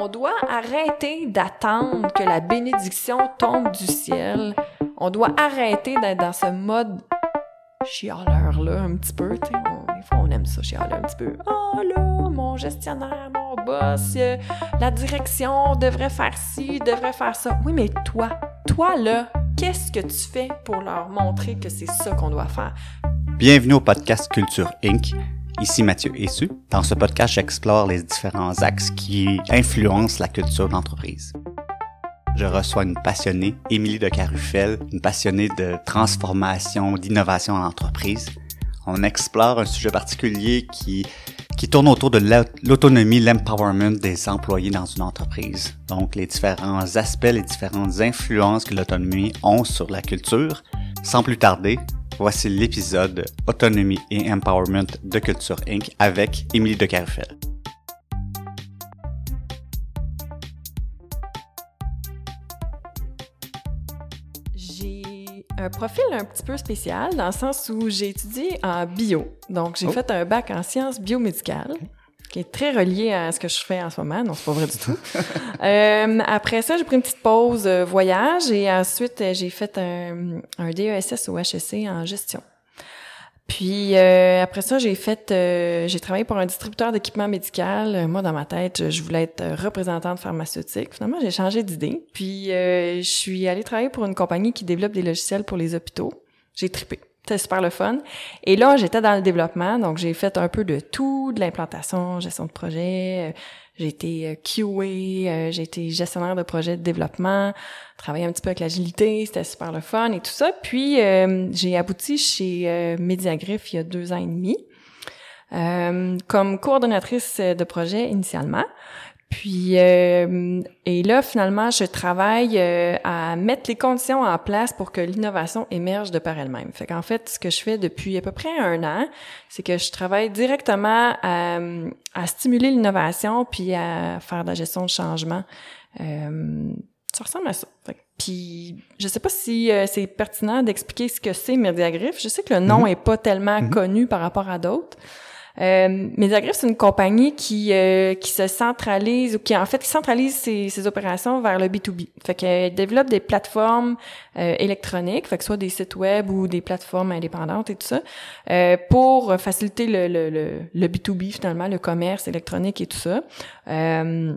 on doit arrêter d'attendre que la bénédiction tombe du ciel. On doit arrêter d'être dans ce mode chialeur-là un petit peu. des fois, on aime ça, chialer un petit peu. Oh là, mon gestionnaire, mon boss, euh, la direction devrait faire ci, devrait faire ça. Oui, mais toi, toi là, qu'est-ce que tu fais pour leur montrer que c'est ça qu'on doit faire? Bienvenue au podcast Culture Inc. Ici Mathieu Essu. Dans ce podcast, j'explore les différents axes qui influencent la culture d'entreprise. Je reçois une passionnée, Émilie de Carufel, une passionnée de transformation, d'innovation en entreprise. On explore un sujet particulier qui, tourne autour de l'autonomie, l'empowerment des employés dans une entreprise. Donc, les différents aspects, les différentes influences que l'autonomie ont sur la culture. Sans plus tarder, voici l'épisode Autonomie et Empowerment de Culture Inc. avec Émilie de Carufel. J'ai un profil un petit peu spécial dans le sens où j'ai étudié en bio. Donc, j'ai Oh. fait un bac en sciences biomédicales qui est très relié à ce que je fais en ce moment. Non, c'est pas vrai du tout. Euh, après ça, j'ai pris une petite pause euh, voyage et ensuite, euh, j'ai fait un, un DESS au HEC en gestion. Puis euh, après ça, j'ai fait, euh, j'ai travaillé pour un distributeur d'équipement médical. Moi, dans ma tête, je voulais être représentante pharmaceutique. Finalement, j'ai changé d'idée. Puis je suis allée travailler pour une compagnie qui développe des logiciels pour les hôpitaux. J'ai trippé. C'était super le fun. Et là, j'étais dans le développement, donc j'ai fait un peu de tout, de l'implantation, gestion de projet. euh, J'ai été euh, QA, euh, j'ai été gestionnaire de projet de développement, travaillé un petit peu avec l'agilité, c'était super le fun et tout ça. Puis j'ai abouti chez euh, il y a deux ans et demi comme coordonnatrice de projet initialement. Puis euh, et là finalement je travaille euh, à mettre les conditions en place pour que l'innovation émerge de par elle-même. Fait qu'en fait ce que je fais depuis à peu près un an, c'est que je travaille directement à, à stimuler l'innovation puis à faire de la gestion de changement. Euh, ça ressemble à ça. Fait que- Puis je sais pas si euh, c'est pertinent d'expliquer ce que c'est Mediagriff. Je sais que le nom Mhm. est pas tellement Mhm. connu par rapport à d'autres. Euh, c'est une compagnie qui euh, qui se centralise ou qui en fait qui centralise ses, ses opérations vers le B2B. Fait qu'elle développe des plateformes euh, électroniques, fait que soit des sites web ou des plateformes indépendantes et tout ça, euh, pour faciliter le, le, le, le B2B finalement, le commerce électronique et tout ça. Euh,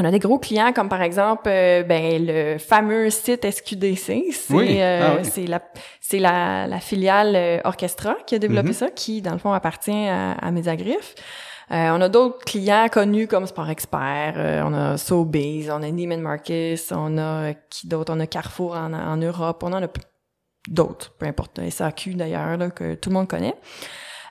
on a des gros clients comme par exemple euh, ben le fameux site SQDC, c'est Oui. euh, Ah oui. c'est la c'est la, la filiale euh, Orchestra qui a développé Mhm. ça qui dans le fond appartient à, à. Euh, on a d'autres clients connus comme Sport Expert, euh, on a Sobeys, on a Neiman Marcus, on a qui d'autres, on a Carrefour en, en Europe, on en a d'autres, peu importe, SAQ d'ailleurs que tout le monde connaît.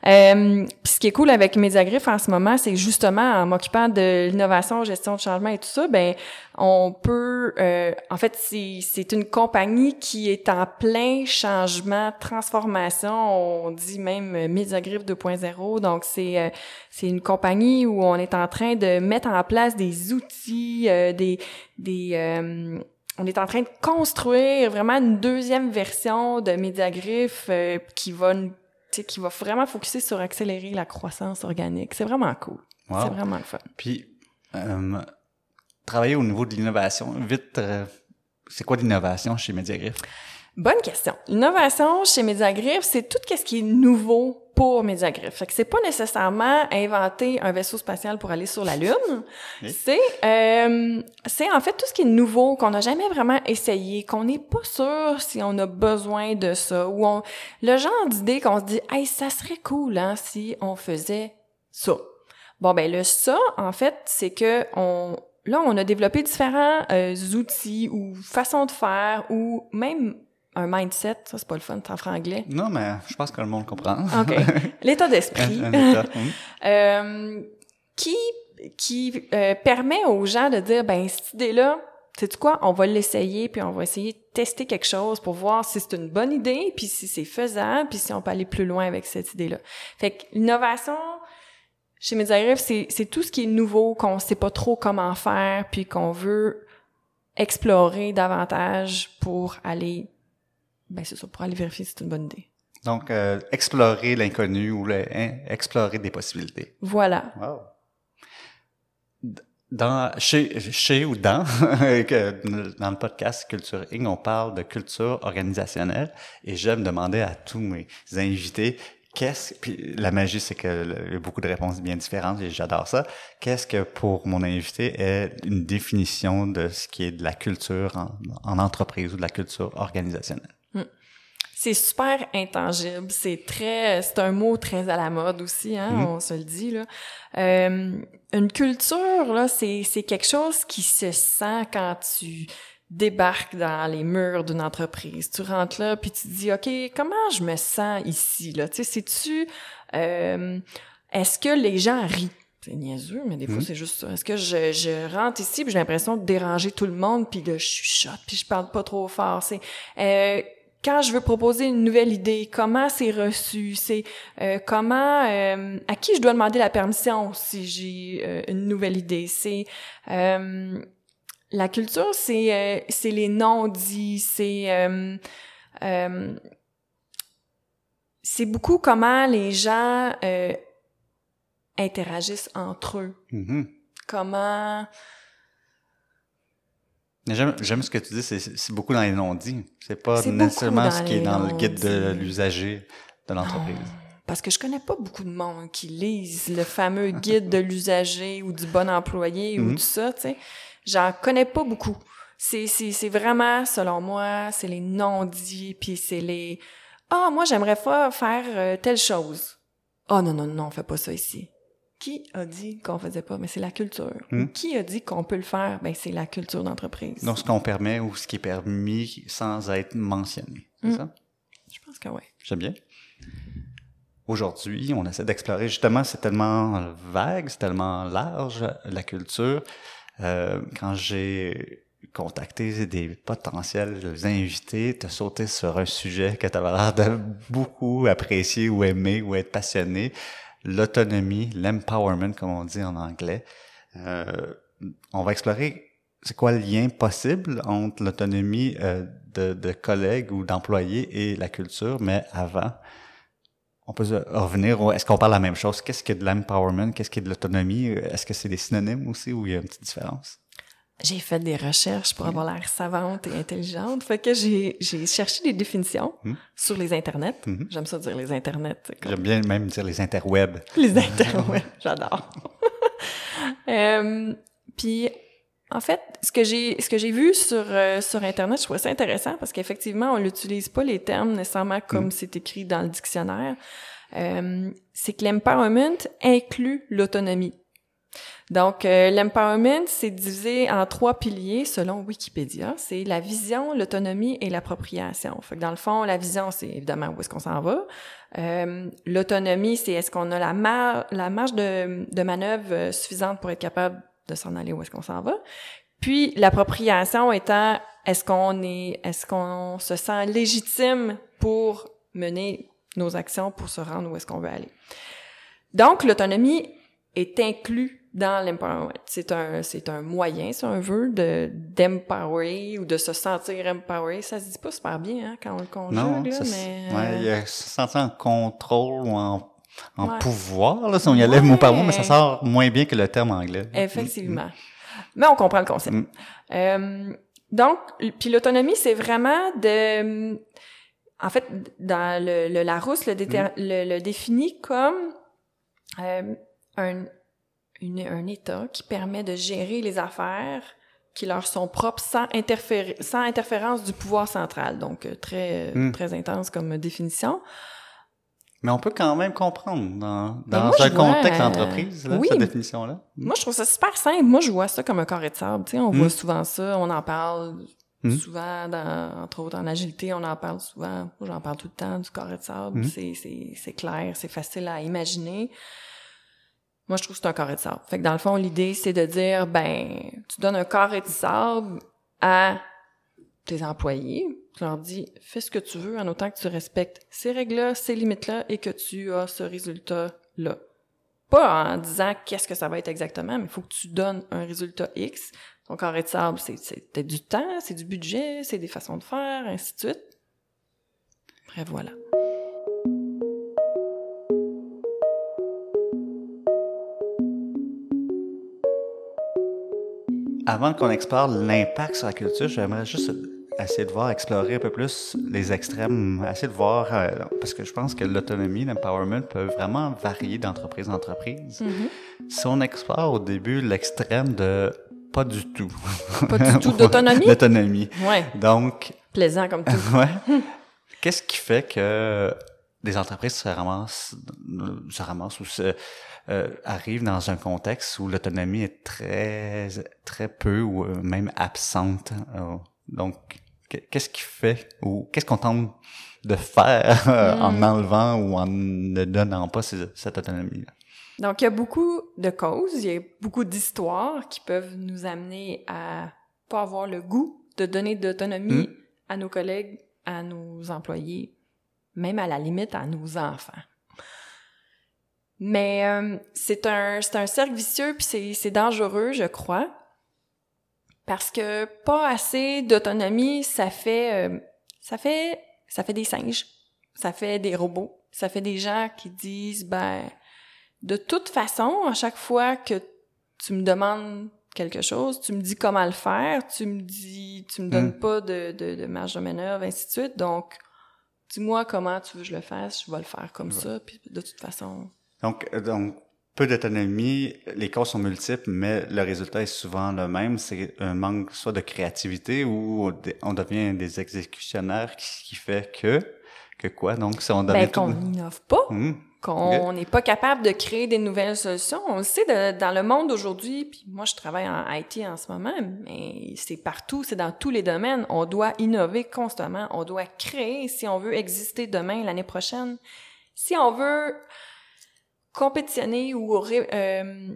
Euh, ce qui est cool avec Mediagriff en ce moment, c'est justement en m'occupant de l'innovation, gestion de changement et tout ça, ben on peut, euh, en fait, c'est une compagnie qui est en plein changement, transformation. On dit même Mediagriff 2.0. Donc c'est euh, c'est une compagnie où on est en train de mettre en place des outils, euh, des des euh, on est en train de construire vraiment une deuxième version de Mediagriff euh, qui va nous- qui va vraiment focuser sur accélérer la croissance organique. C'est vraiment cool. Wow. C'est vraiment le fun. Puis, euh, travailler au niveau de l'innovation, vite, euh, c'est quoi l'innovation chez Mediagriff? Bonne question. L'innovation chez Mediagriff, c'est tout ce qui est nouveau pour Mediagriff. Fait que c'est pas nécessairement inventer un vaisseau spatial pour aller sur la Lune. Oui. C'est euh, c'est en fait tout ce qui est nouveau qu'on n'a jamais vraiment essayé, qu'on n'est pas sûr si on a besoin de ça ou on le genre d'idée qu'on se dit "Hey, ça serait cool hein si on faisait ça." Bon ben le ça en fait, c'est que on là on a développé différents euh, outils ou façons de faire ou même un mindset, ça c'est pas le fun, en franglais. Non, mais je pense que le monde comprend. OK. L'état d'esprit. Hum. euh, qui qui euh, permet aux gens de dire ben cette idée là sais tu quoi on va l'essayer puis on va essayer de tester quelque chose pour voir si c'est une bonne idée puis si c'est faisable puis si on peut aller plus loin avec cette idée là fait que l'innovation chez Mediarif c'est c'est tout ce qui est nouveau qu'on sait pas trop comment faire puis qu'on veut explorer davantage pour aller ben c'est ça pour aller vérifier si c'est une bonne idée Donc, euh, explorer l'inconnu ou le, hein, explorer des possibilités. voilà Wow. Dans, chez, chez ou dans, dans le podcast Culture Inc., on parle de culture organisationnelle et j'aime demander à tous mes invités qu'est-ce puis la magie c'est que y a beaucoup de réponses bien différentes et j'adore ça. Qu'est-ce que pour mon invité est une définition de ce qui est de la culture en, entreprise ou de la culture organisationnelle? C'est super intangible, c'est très, c'est un mot très à la mode aussi, hein, hmm. on se le dit là. Euh, une culture là, c'est c'est quelque chose qui se sent quand tu débarques dans les murs d'une entreprise. Tu rentres là, puis tu te dis, OK, comment je me sens ici? Là? Tu sais, sais-tu... Euh, est-ce que les gens rient? C'est niaiseux, mais des fois, hmm. c'est juste ça. Est-ce que je, je rentre ici, puis j'ai l'impression de déranger tout le monde, puis là, je chuchote, puis je parle pas trop fort. C'est... Euh, quand je veux proposer une nouvelle idée, comment c'est reçu, c'est euh, comment euh, à qui je dois demander la permission si j'ai euh, une nouvelle idée, c'est la culture, c'est c'est les non-dits, c'est c'est beaucoup comment les gens interagissent entre eux. Mm-hmm. Comment J'aime ce que tu dis, c'est beaucoup dans les non-dits. C'est pas nécessairement ce qui est dans le guide de l'usager de l'entreprise. Parce que je connais pas beaucoup de monde qui lisent le fameux guide de l'usager ou du bon employé ou mm-hmm. tout ça, tu sais. J'en connais pas beaucoup. C'est, c'est, c'est vraiment, selon moi, c'est les non-dits, puis c'est les « Ah, moi, j'aimerais pas faire euh, telle chose. »« Ah, oh, non, non, non, on fait pas ça ici. » Qui a dit qu'on faisait pas? Mais c'est la culture. Hmm? Qui a dit qu'on peut le faire? Ben, c'est la culture d'entreprise. Donc, ce qu'on permet ou ce qui est permis sans être mentionné. C'est hmm. ça? Je pense que oui. J'aime bien. Aujourd'hui, on essaie d'explorer, justement, c'est tellement vague, c'est tellement large, la culture. Euh, quand j'ai contacté des potentiels invités, te sauter sur un sujet que tu avais l'air de beaucoup apprécier ou aimer ou être passionné, l'autonomie, l'empowerment comme on dit en anglais. Euh, on va explorer c'est quoi le lien possible entre l'autonomie euh, de, de, collègues ou d'employés et la culture, mais avant, on peut revenir, est-ce qu'on parle la même chose? Qu'est-ce que de l'empowerment? Qu'est-ce que de l'autonomie? Est-ce que c'est des synonymes aussi ou il y a une petite différence? J'ai fait des recherches pour avoir l'air savante et intelligente. Fait que j'ai, j'ai cherché des définitions hmm. sur les internets. Hmm. J'aime ça dire les internets. J'aime bien même dire les interwebs. Les interwebs, j'adore. euh, puis en fait, ce que j'ai ce que j'ai vu sur euh, sur internet, je trouvais ça intéressant parce qu'effectivement, on n'utilise pas les termes nécessairement comme mm. c'est écrit dans le dictionnaire. Euh, c'est que l'empowerment inclut l'autonomie. Donc, euh, l'empowerment, c'est divisé en trois piliers selon Wikipédia. C'est la vision, l'autonomie et l'appropriation. Fait que dans le fond, la vision, c'est évidemment où est-ce qu'on s'en va. Euh, l'autonomie, c'est est-ce qu'on a la, la marge de, de manœuvre suffisante pour être capable de s'en aller où est-ce qu'on s'en va. Puis l'appropriation étant est-ce qu'on est est-ce qu'on se sent légitime pour mener nos actions pour se rendre où est-ce qu'on veut aller. Donc l'autonomie est inclus dans l'empowerment. C'est un c'est un moyen, si on veut, de d'empower ou de se sentir empowered. Ça se dit pas super bien hein, quand on le conjugue non, là, mais ouais, il y a se sentir en contrôle ou en en pouvoir, là, si on y allait mot par mot, mais ça sort moins bien que le terme anglais. Effectivement. Mais on comprend le concept. Mm. Euh, donc, puis l'autonomie, c'est vraiment de... En fait, dans le, le Larousse le, mm. le, définit comme euh, un, une, un État qui permet de gérer les affaires qui leur sont propres sans, interférer, sans interférence du pouvoir central. Donc, euh, très, mm. très intense comme définition. Mais on peut quand même comprendre dans, dans un contexte d'entreprise, euh, cette définition-là. Moi, je trouve ça super simple. Moi, je vois ça comme un carré de sable. Tu sais, on voit hmm. souvent ça, on en parle hmm. souvent, dans, entre autres en agilité, on en parle souvent. Moi, j'en parle tout le temps du carré de sable. Hmm. C'est, c'est, c'est clair, c'est facile à imaginer. Moi, je trouve que c'est un carré de sable. Fait que dans le fond, l'idée, c'est de dire, ben, tu donnes un carré de sable à tes employés, tu leur dis, fais ce que tu veux en autant que tu respectes ces règles-là, ces limites-là et que tu as ce résultat-là. Pas en disant qu'est-ce que ça va être exactement, mais il faut que tu donnes un résultat X. Donc, carré de sable, c'est du temps, c'est du budget, c'est des façons de faire, ainsi de suite. Bref, voilà. Avant qu'on explore l'impact sur la culture, j'aimerais juste essayer de voir, explorer un peu plus les extrêmes, essayer de voir, euh, parce que je pense que l'autonomie, l'empowerment peuvent vraiment varier d'entreprise en entreprise. Mm-hmm. Si on explore au début l'extrême de pas du tout. Pas du tout d'autonomie? D'autonomie. Ouais. Donc, Plaisant comme tout. ouais. Qu'est-ce qui fait que des entreprises se ramassent, se ramassent ou se, euh, arrivent dans un contexte où l'autonomie est très, très peu ou euh, même absente? Euh, donc, qu'est-ce qui fait ou qu'est-ce qu'on tente de faire euh, en Mm. enlevant ou en ne donnant pas ce- cette autonomie -là? Donc, il y a beaucoup de causes, il y a beaucoup d'histoires qui peuvent nous amener à pas avoir le goût de donner d'autonomie Mm. à nos collègues, à nos employés, même à la limite à nos enfants. Mais euh, c'est un c'est un cercle vicieux puis c'est c'est dangereux, je crois, parce que pas assez d'autonomie, ça fait euh, ça fait ça fait des singes, ça fait des robots, ça fait des gens qui disent ben de toute façon, à chaque fois que tu me demandes quelque chose, tu me dis comment le faire, tu me dis, tu me donnes Mm. pas de, de, de marge de manœuvre, ainsi de suite. Donc, dis-moi comment tu veux que je le fasse, je vais le faire comme Ouais. ça, puis de toute façon. Donc, euh, donc, peu d'autonomie, les causes sont multiples, mais le résultat est souvent le même. C'est un manque soit de créativité ou on devient des exécutionnaires qui, qui fait que, que quoi? Donc, si on devient Ben, tout- qu'on n'innove pas, Hum, qu'on n'est pas capable de créer des nouvelles solutions. On le sait de- dans le monde d'aujourd'hui, puis moi je travaille en IT en ce moment, mais c'est partout, c'est dans tous les domaines. On doit innover constamment, on doit créer si on veut exister demain, l'année prochaine. Si on veut compétitionner ou euh,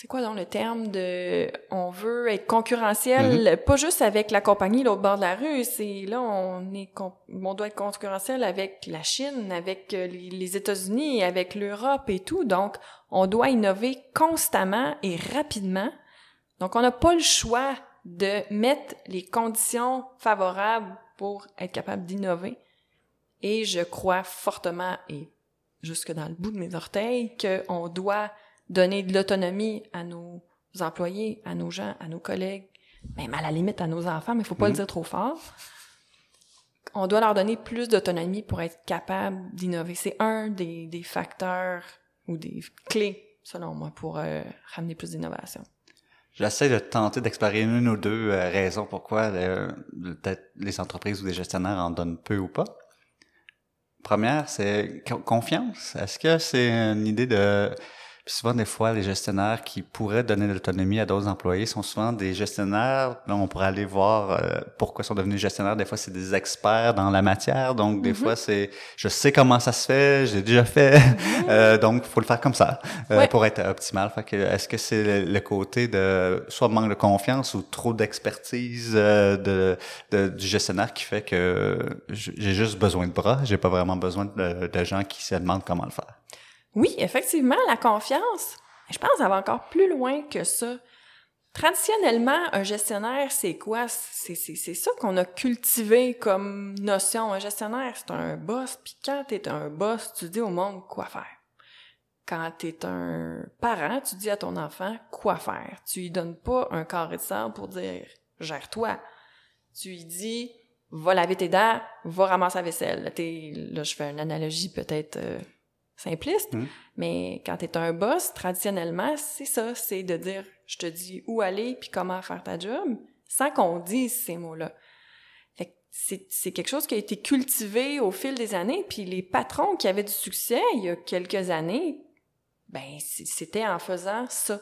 c'est quoi dans le terme de on veut être concurrentiel pas juste avec la compagnie l'autre bord de la rue c'est là on est on doit être concurrentiel avec la Chine avec euh, les, les États-Unis avec l'Europe et tout. Donc on doit innover constamment et rapidement. Donc on n'a pas le choix de mettre les conditions favorables pour être capable d'innover. Et je crois fortement et jusque dans le bout de mes orteils qu'on doit donner de l'autonomie à nos employés, à nos gens, à nos collègues, même à la limite à nos enfants, mais il faut pas Mhm. le dire trop fort. On doit leur donner plus d'autonomie pour être capable d'innover. C'est un des, des facteurs ou des clés, selon moi, pour euh, ramener plus d'innovation. J'essaie de tenter d'explorer une ou deux euh, raisons pourquoi euh, peut-être les entreprises ou les gestionnaires en donnent peu ou pas. Première, c'est co- confiance. Est-ce que c'est une idée de... Puis souvent, des fois, les gestionnaires qui pourraient donner de l'autonomie à d'autres employés sont souvent des gestionnaires. Là, on pourrait aller voir euh, pourquoi ils sont devenus gestionnaires. Des fois, c'est des experts dans la matière. Donc, des Mhm. fois, c'est je sais comment ça se fait, j'ai déjà fait. Euh, donc, faut le faire comme ça euh, Ouais. pour être optimal. Fait que, est-ce que c'est le, le côté de soit manque de confiance ou trop d'expertise euh, de, de- du gestionnaire qui fait que j'ai juste besoin de bras, j'ai pas vraiment besoin de, de gens qui se demandent comment le faire. Oui, effectivement, la confiance. Je pense que ça va encore plus loin que ça. Traditionnellement, un gestionnaire, c'est quoi? C'est, ça qu'on a cultivé comme notion. Un gestionnaire, c'est un boss. Puis quand t'es un boss, tu dis au monde quoi faire. Quand t'es un parent, tu dis à ton enfant quoi faire. Tu lui donnes pas un carré de sable pour dire gère-toi. Tu lui dis va laver tes dents, va ramasser la vaisselle. Là, là je fais une analogie peut-être euh, simpliste, Mhm. mais quand t'es un boss, traditionnellement, c'est ça, c'est de dire je te dis où aller puis comment faire ta job, sans qu'on dise ces mots-là. Fait que c'est c'est quelque chose qui a été cultivé au fil des années, puis les patrons qui avaient du succès il y a quelques années, ben c'était en faisant ça.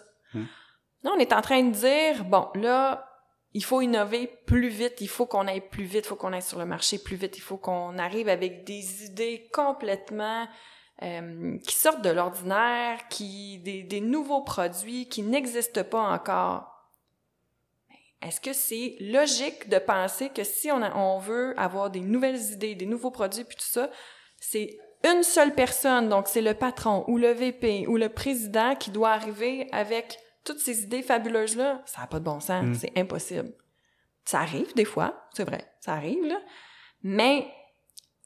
Là, on est en train de dire bon, là, il faut innover plus vite, il faut qu'on aille plus vite, il faut qu'on aille sur le marché plus vite, il faut qu'on arrive avec des idées complètement euh, qui sortent de l'ordinaire, qui des, des nouveaux produits qui n'existent pas encore. Est-ce que c'est logique de penser que si on, a- on veut avoir des nouvelles idées, des nouveaux produits, puis tout ça, c'est une seule personne, donc c'est le patron ou le VP ou le président qui doit arriver avec toutes ces idées fabuleuses-là? Ça n'a pas de bon sens, Mm. c'est impossible. Ça arrive des fois, c'est vrai, ça arrive, là. Mais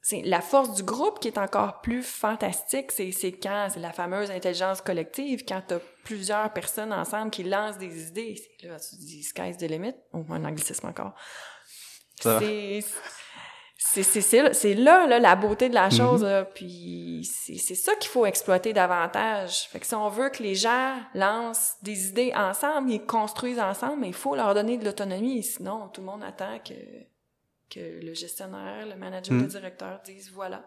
c'est la force du groupe qui est encore plus fantastique, c'est, c'est quand, c'est la fameuse intelligence collective, quand t'as plusieurs personnes ensemble qui lancent des idées. Là, tu dis sky's the limit, ou un anglicisme encore. C'est, c'est, c'est, c'est, c'est là, là, la beauté de la Mhm. chose, là. Puis c'est, c'est ça qu'il faut exploiter davantage. Fait que si on veut que les gens lancent des idées ensemble, ils construisent ensemble, mais il faut leur donner de l'autonomie. Sinon, tout le monde attend que, que le gestionnaire, le manager, Mhm. le directeur disent voilà.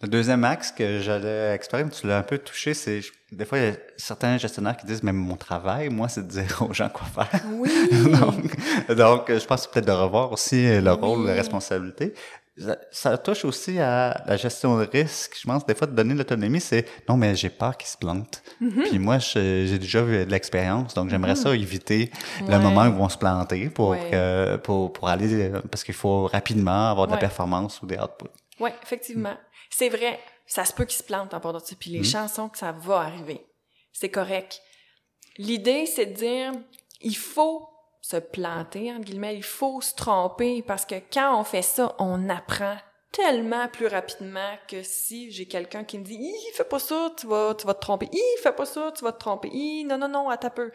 Le deuxième axe que j'allais explorer, tu l'as un peu touché, c'est des fois il y a certains gestionnaires qui disent mais mon travail, moi, c'est de dire aux gens quoi faire. Oui! donc, donc, je pense peut-être de revoir aussi le rôle, Oui. la responsabilité. Ça, touche aussi à la gestion de risque. Je pense des fois de donner l'autonomie, c'est non mais j'ai peur qu'ils se plantent. Mhm. Puis moi, j'ai déjà eu de l'expérience, donc j'aimerais ça éviter le moment où ils vont se planter pour Ouais. que- pour pour aller parce qu'il faut rapidement avoir de la performance ou des outputs. Oui, effectivement. C'est vrai. Ça se peut qu'ils se plantent en part de ça. Puis les Mhm. chansons que ça va arriver. C'est correct. L'idée, c'est de dire, il faut se planter, entre guillemets, il faut se tromper parce que quand on fait ça, on apprend tellement plus rapidement que si j'ai quelqu'un qui me dit, fais pas ça, tu vas, tu vas te tromper. Hi, fais pas ça, tu vas te tromper. Hi, non, non, non, attends un peu.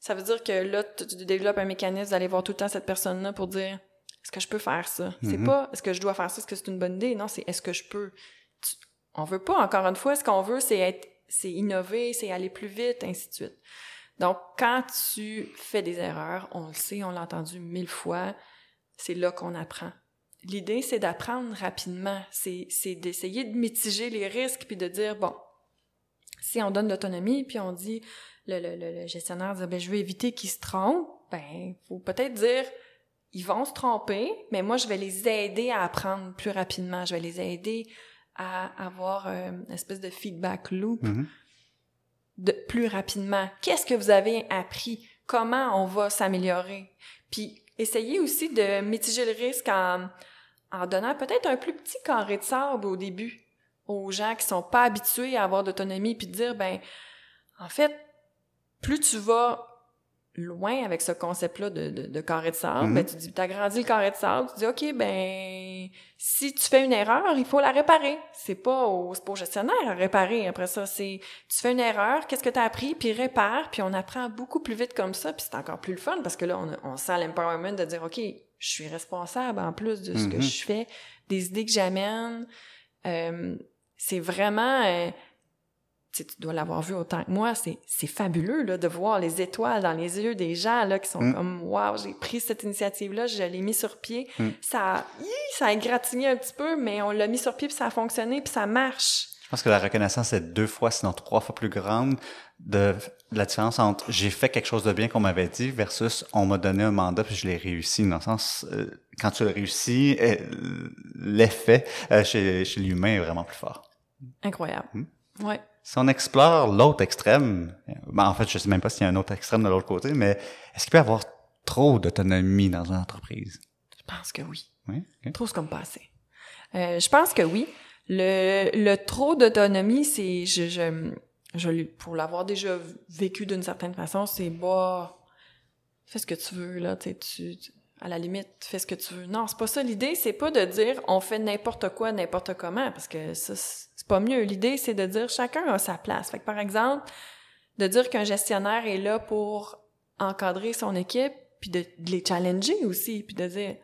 Ça veut dire que là, tu, tu développes un mécanisme d'aller voir tout le temps cette personne-là pour dire, est-ce que je peux faire ça? C'est Mhm. pas, est-ce que je dois faire ça? Est-ce que c'est une bonne idée? Non, c'est, est-ce que je peux? Tu- on veut pas, encore une fois, ce qu'on veut, c'est être, c'est innover, c'est aller plus vite, ainsi de suite. Donc, quand tu fais des erreurs, on le sait, on l'a entendu mille fois, c'est là qu'on apprend. L'idée, c'est d'apprendre rapidement. C'est, d'essayer de mitiger les risques puis de dire, bon, si on donne l'autonomie puis on dit, le, gestionnaire dit, ben, je veux éviter qu'ils se trompent, ben, faut peut-être dire, ils vont se tromper, mais moi, je vais les aider à apprendre plus rapidement. Je vais les aider à avoir euh, une espèce de feedback loop Mhm. Plus rapidement. Qu'est-ce que vous avez appris? Comment on va s'améliorer? Puis essayez aussi de mitiger le risque en, en donnant peut-être un plus petit carré de sable au début aux gens qui sont pas habitués à avoir d'autonomie, puis de dire, ben, en fait, plus tu vas loin avec ce concept-là de, de, de carré de sable, Mhm. ben, tu dis, t'agrandis le carré de sable, tu dis, OK, ben, si tu fais une erreur, il faut la réparer. C'est pas au, pas au gestionnaire à réparer. Après ça, c'est, tu fais une erreur, qu'est-ce que tu as appris, puis répare, puis on apprend beaucoup plus vite comme ça, puis c'est encore plus le fun parce que là, on, on sent l'empowerment de dire, OK, je suis responsable en plus de ce que Mhm. je fais, des idées que j'amène. Euh, c'est vraiment... euh, tu dois l'avoir vu autant que moi, c'est, fabuleux là, de voir les étoiles dans les yeux des gens là, qui sont Mm. comme « Wow, j'ai pris cette initiative-là, je l'ai mis sur pied. Mm. Ça, a- hi, ça a égratigné un petit peu, mais on l'a mis sur pied, puis ça a fonctionné, puis ça marche. Je pense que la reconnaissance est deux fois, sinon trois fois plus grande de, de la différence entre j'ai fait quelque chose de bien qu'on m'avait dit versus on m'a donné un mandat puis je l'ai réussi. Dans le sens, euh, quand tu le réussis, euh, l'effet euh, chez, chez l'humain est vraiment plus fort. Incroyable. Mm. Ouais. Si on explore l'autre extrême, ben en fait, je sais même pas s'il y a un autre extrême de l'autre côté, mais est-ce qu'il peut y avoir trop d'autonomie dans une entreprise? Je pense que oui. Oui? ok. Trop c'est comme passé. Euh, je pense que oui. Le, le trop d'autonomie, c'est je, je, je pour l'avoir déjà vécu d'une certaine façon, c'est bah fais ce que tu veux là, tu, sais, tu tu- à la limite fais ce que tu veux. Non, c'est pas ça l'idée, c'est pas de dire on fait n'importe quoi n'importe comment parce que ça c'est pas mieux. L'idée c'est de dire chacun a sa place. Fait que par exemple, de dire qu'un gestionnaire est là pour encadrer son équipe puis de, de les challenger aussi puis de dire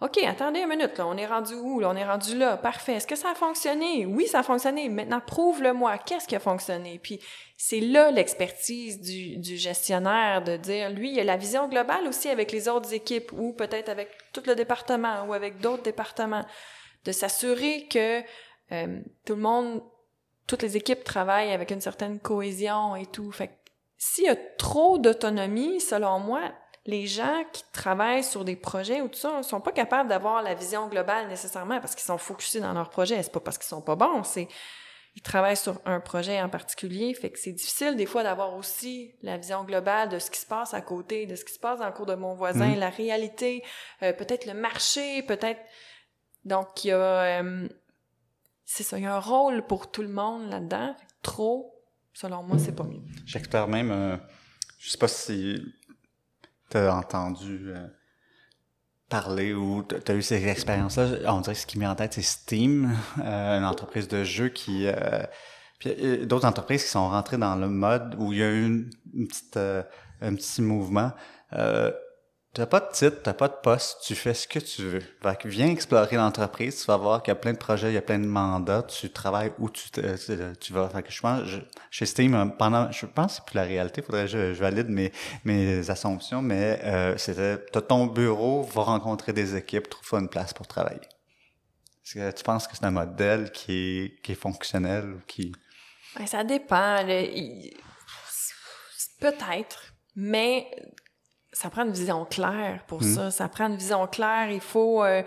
OK, attendez une minute, là, on est rendu où? Là, on est rendu là. Parfait. Est-ce que ça a fonctionné? Oui, ça a fonctionné. Maintenant, prouve-le-moi. Qu'est-ce qui a fonctionné? Puis, c'est là l'expertise du, du gestionnaire de dire, lui, il a la vision globale aussi avec les autres équipes ou peut-être avec tout le département ou avec d'autres départements. De s'assurer que euh, tout le monde, toutes les équipes travaillent avec une certaine cohésion et tout. Fait s'il y a trop d'autonomie, selon moi, les gens qui travaillent sur des projets ou tout ça sont pas capables d'avoir la vision globale nécessairement parce qu'ils sont focusés dans leur projet. C'est pas parce qu'ils sont pas bons, c'est ils travaillent sur un projet en particulier, fait que c'est difficile des fois d'avoir aussi la vision globale de ce qui se passe à côté, de ce qui se passe dans le cours de mon voisin, Mhm. la réalité, euh, peut-être le marché, peut-être donc il y a euh, c'est ça, il y a un rôle pour tout le monde là-dedans. Trop, selon moi, c'est pas mieux. J'explore même, euh, je sais pas si tu as entendu euh, parler ou tu as eu ces expériences-là, on dirait que ce qui met en tête, c'est Steam, euh, une entreprise de jeux qui... Euh, puis d'autres entreprises qui sont rentrées dans le mode où il y a eu une, une petite, un petit mouvement. Euh, T'as pas de titre, t'as pas de poste, tu fais ce que tu veux. Fait que viens explorer l'entreprise, tu vas voir qu'il y a plein de projets, il y a plein de mandats, tu travailles où tu, tu vas. Fait que je pense, chez Steam, pendant, je pense c'est plus la réalité, faudrait que je, valide mes, mes assumptions, mais euh, c'était, t'as ton bureau, va rencontrer des équipes, trouve une place pour travailler. Est-ce que tu penses que c'est un modèle qui est, qui est fonctionnel ou qui... Ben, ça dépend. Peut-être, mais ça prend une vision claire pour hmm. ça. Ça prend une vision claire. Il faut, euh,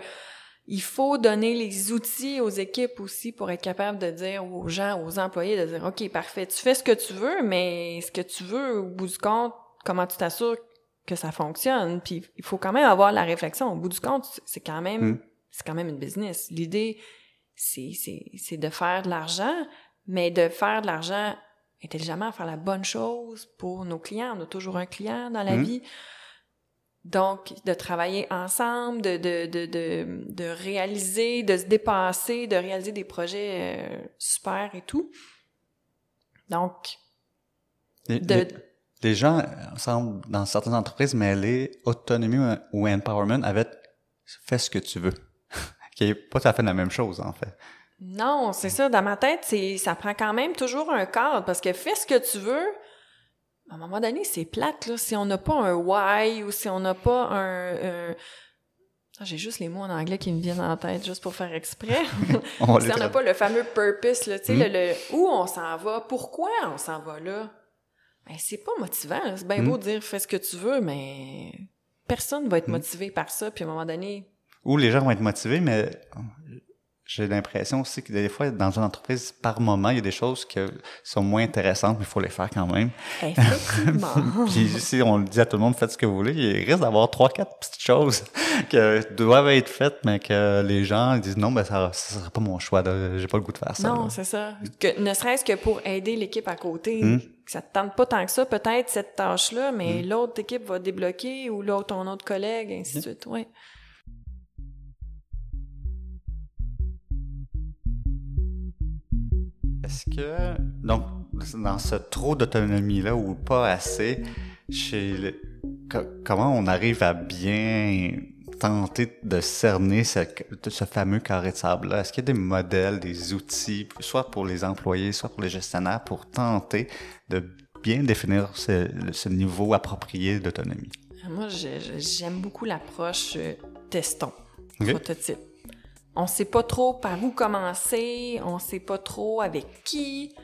il faut donner les outils aux équipes aussi pour être capable de dire aux gens, aux employés, de dire, OK, parfait, tu fais ce que tu veux, mais ce que tu veux, au bout du compte, comment tu t'assures que ça fonctionne? Puis il faut quand même avoir la réflexion. Au bout du compte, c'est quand même, hmm. c'est quand même une business. L'idée, c'est, c'est, c'est de faire de l'argent, mais de faire de l'argent intelligemment, faire la bonne chose pour nos clients? On a toujours un client dans la hmm. vie. Donc, de travailler ensemble, de, de, de, de, de réaliser, de se dépasser, de réaliser des projets euh, super et tout. Donc, les, de, les, gens semblent, dans certaines entreprises, mêler autonomie ou empowerment avec fais ce que tu veux, qui est pas tout à fait la même chose, en fait. Non, c'est ça. Dans ma tête, c'est ça prend quand même toujours un cadre parce que fais ce que tu veux, à un moment donné, c'est plate, là. Si on n'a pas un why ou si on n'a pas un... Ah, j'ai juste les mots en anglais qui me viennent en tête, juste pour faire exprès. si on n'a pas le fameux purpose, là, tu sais, le, hmm? où on s'en va, pourquoi on s'en va là, ben, c'est pas motivant. C'est bien beau hmm? dire fais ce que tu veux, mais personne va être hmm? motivé par ça, puis à un moment donné... Ou les gens vont être motivés, mais j'ai l'impression aussi que des fois, dans une entreprise, par moment, il y a des choses qui sont moins intéressantes, mais il faut les faire quand même. Effectivement. Puis si on le dit à tout le monde, faites ce que vous voulez, il risque d'avoir trois, quatre petites choses qui doivent être faites, mais que les gens disent non, ben ça, ça sera pas mon choix, j'ai pas le goût de faire ça. Non, c'est ça. Que, ne serait-ce que pour aider l'équipe à côté. Hmm. Ça te tente pas tant que ça, peut-être cette tâche-là, mais hmm. l'autre équipe va débloquer ou l'autre, ton autre collègue, ainsi de suite. Ouais. Est-ce que, donc, dans ce trop d'autonomie-là ou pas assez, chez comment on arrive à bien tenter de cerner ce, ce fameux carré de sable-là? Est-ce qu'il y a des modèles, des outils, soit pour les employés, soit pour les gestionnaires, pour tenter de bien définir ce, niveau approprié d'autonomie? Moi, j'aime beaucoup l'approche euh, testons, prototype. On sait pas trop par où commencer, on sait pas trop avec qui.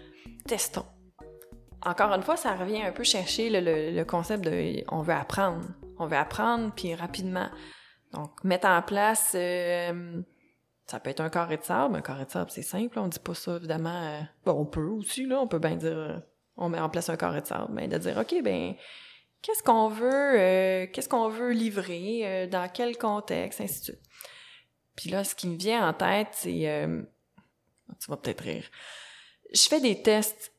Testons. Encore une fois, ça revient un peu chercher le, concept de on veut apprendre. On veut apprendre, puis rapidement. Donc, mettre en place, euh, ça peut être un carré de sable. Un carré de sable, c'est simple. On dit pas ça, évidemment. Euh, bon, on peut aussi, là. On peut bien dire, euh, on met en place un carré de sable. Mais de dire, OK, ben qu'est-ce qu'on veut, qu'est-ce qu'on veut livrer, dans quel contexte, ainsi de suite. Puis là, ce qui me vient en tête, c'est... Euh, tu vas peut-être rire. Je fais des tests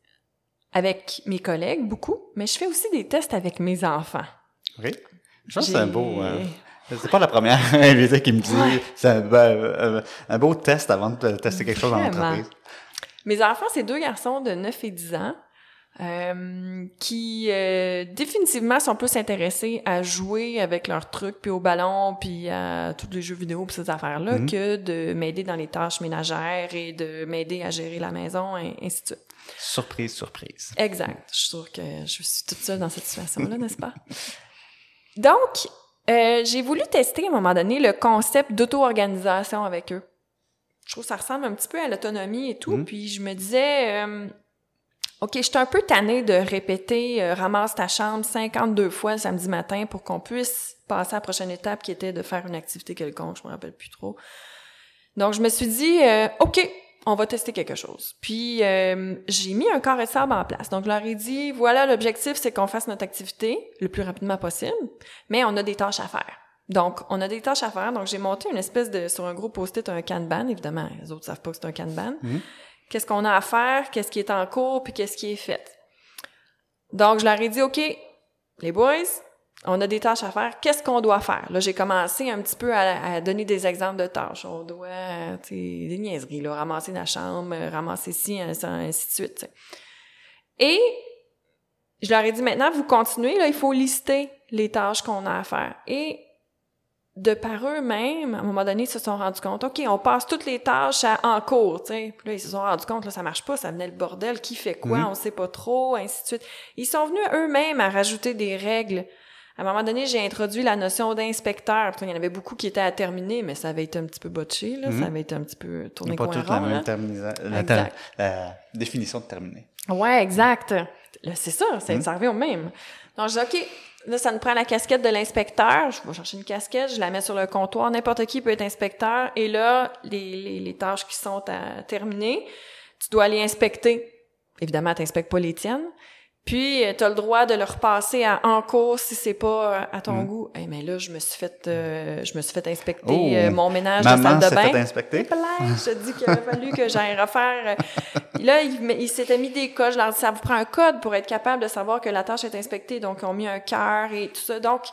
avec mes collègues, beaucoup, mais je fais aussi des tests avec mes enfants. Oui. Je pense que c'est un beau... Euh, c'est pas la première invitée qui me dit c'est un, un, beau test avant de tester quelque chose dans l'entreprise. Mes enfants, c'est deux garçons de 9 et 10 ans. Euh, qui euh, définitivement sont plus intéressés à jouer avec leurs trucs, puis au ballon, puis à tous les jeux vidéo, puis ces affaires-là, mhm. que de m'aider dans les tâches ménagères et de m'aider à gérer la maison, et ainsi de suite. Surprise, surprise. Exact. Je suis sûre que je suis toute seule dans cette situation-là, n'est-ce pas? Donc, euh, j'ai voulu tester à un moment donné le concept d'auto-organisation avec eux. Je trouve que ça ressemble un petit peu à l'autonomie et tout, mhm. puis je me disais OK, je suis un peu tannée de répéter euh, ramasse ta chambre 52 fois le samedi matin pour qu'on puisse passer à la prochaine étape qui était de faire une activité quelconque, je me rappelle plus trop. Donc je me suis dit euh, OK, on va tester quelque chose. Puis euh, j'ai mis un carré de sable en place. Donc je leur ai dit voilà, l'objectif c'est qu'on fasse notre activité le plus rapidement possible, mais on a des tâches à faire. Donc, on a des tâches à faire. Donc, j'ai monté une espèce de, sur un gros post-it, un Kanban. Évidemment, les autres savent pas que c'est un Kanban. Mmh qu'est-ce qu'on a à faire, qu'est-ce qui est en cours, puis qu'est-ce qui est fait. Donc, je leur ai dit, OK, les boys, on a des tâches à faire, qu'est-ce qu'on doit faire? Là, j'ai commencé un petit peu à, donner des exemples de tâches. On doit, tu des niaiseries, là, ramasser la chambre, ramasser ci, ainsi de suite. Et je leur ai dit, maintenant, vous continuez, là, il faut lister les tâches qu'on a à faire. Et de par eux-mêmes, à un moment donné, ils se sont rendus compte, OK, on passe toutes les tâches en cours, tu sais. Puis là, ils se sont rendus compte, là, ça marche pas, ça venait le bordel, qui fait quoi, mhm. on sait pas trop, ainsi de suite. Ils sont venus eux-mêmes à rajouter des règles. À un moment donné, j'ai introduit la notion d'inspecteur. Il y en avait beaucoup qui étaient à terminer, mais ça avait été un petit peu botché, là. Ça mhm. avait été un petit peu tourné pas toute la même la, définition de terminer. Ouais, exact. C'est ça, c'est mhm. ça revient au même. Donc, je dis, OK, Là, ça nous prend la casquette de l'inspecteur. Je vais chercher une casquette, je la mets sur le comptoir. N'importe qui peut être inspecteur. Et là, les, tâches qui sont à terminer, tu dois aller inspecter. Évidemment, tu n'inspectes pas les tiennes. Puis, euh, tu as le droit de le repasser à en cours si c'est pas euh, à ton mm. goût. Eh mais là, je me suis fait, euh, je me suis fait inspecter oh. mon ménage de salle de bain. Fait inspecter? je te dis qu'il aurait fallu que j'aille refaire. là, il, il s'était mis des codes. Je leur dit, ça vous prend un code pour être capable de savoir que la tâche est inspectée. Donc, ils ont mis un cœur et tout ça. Donc,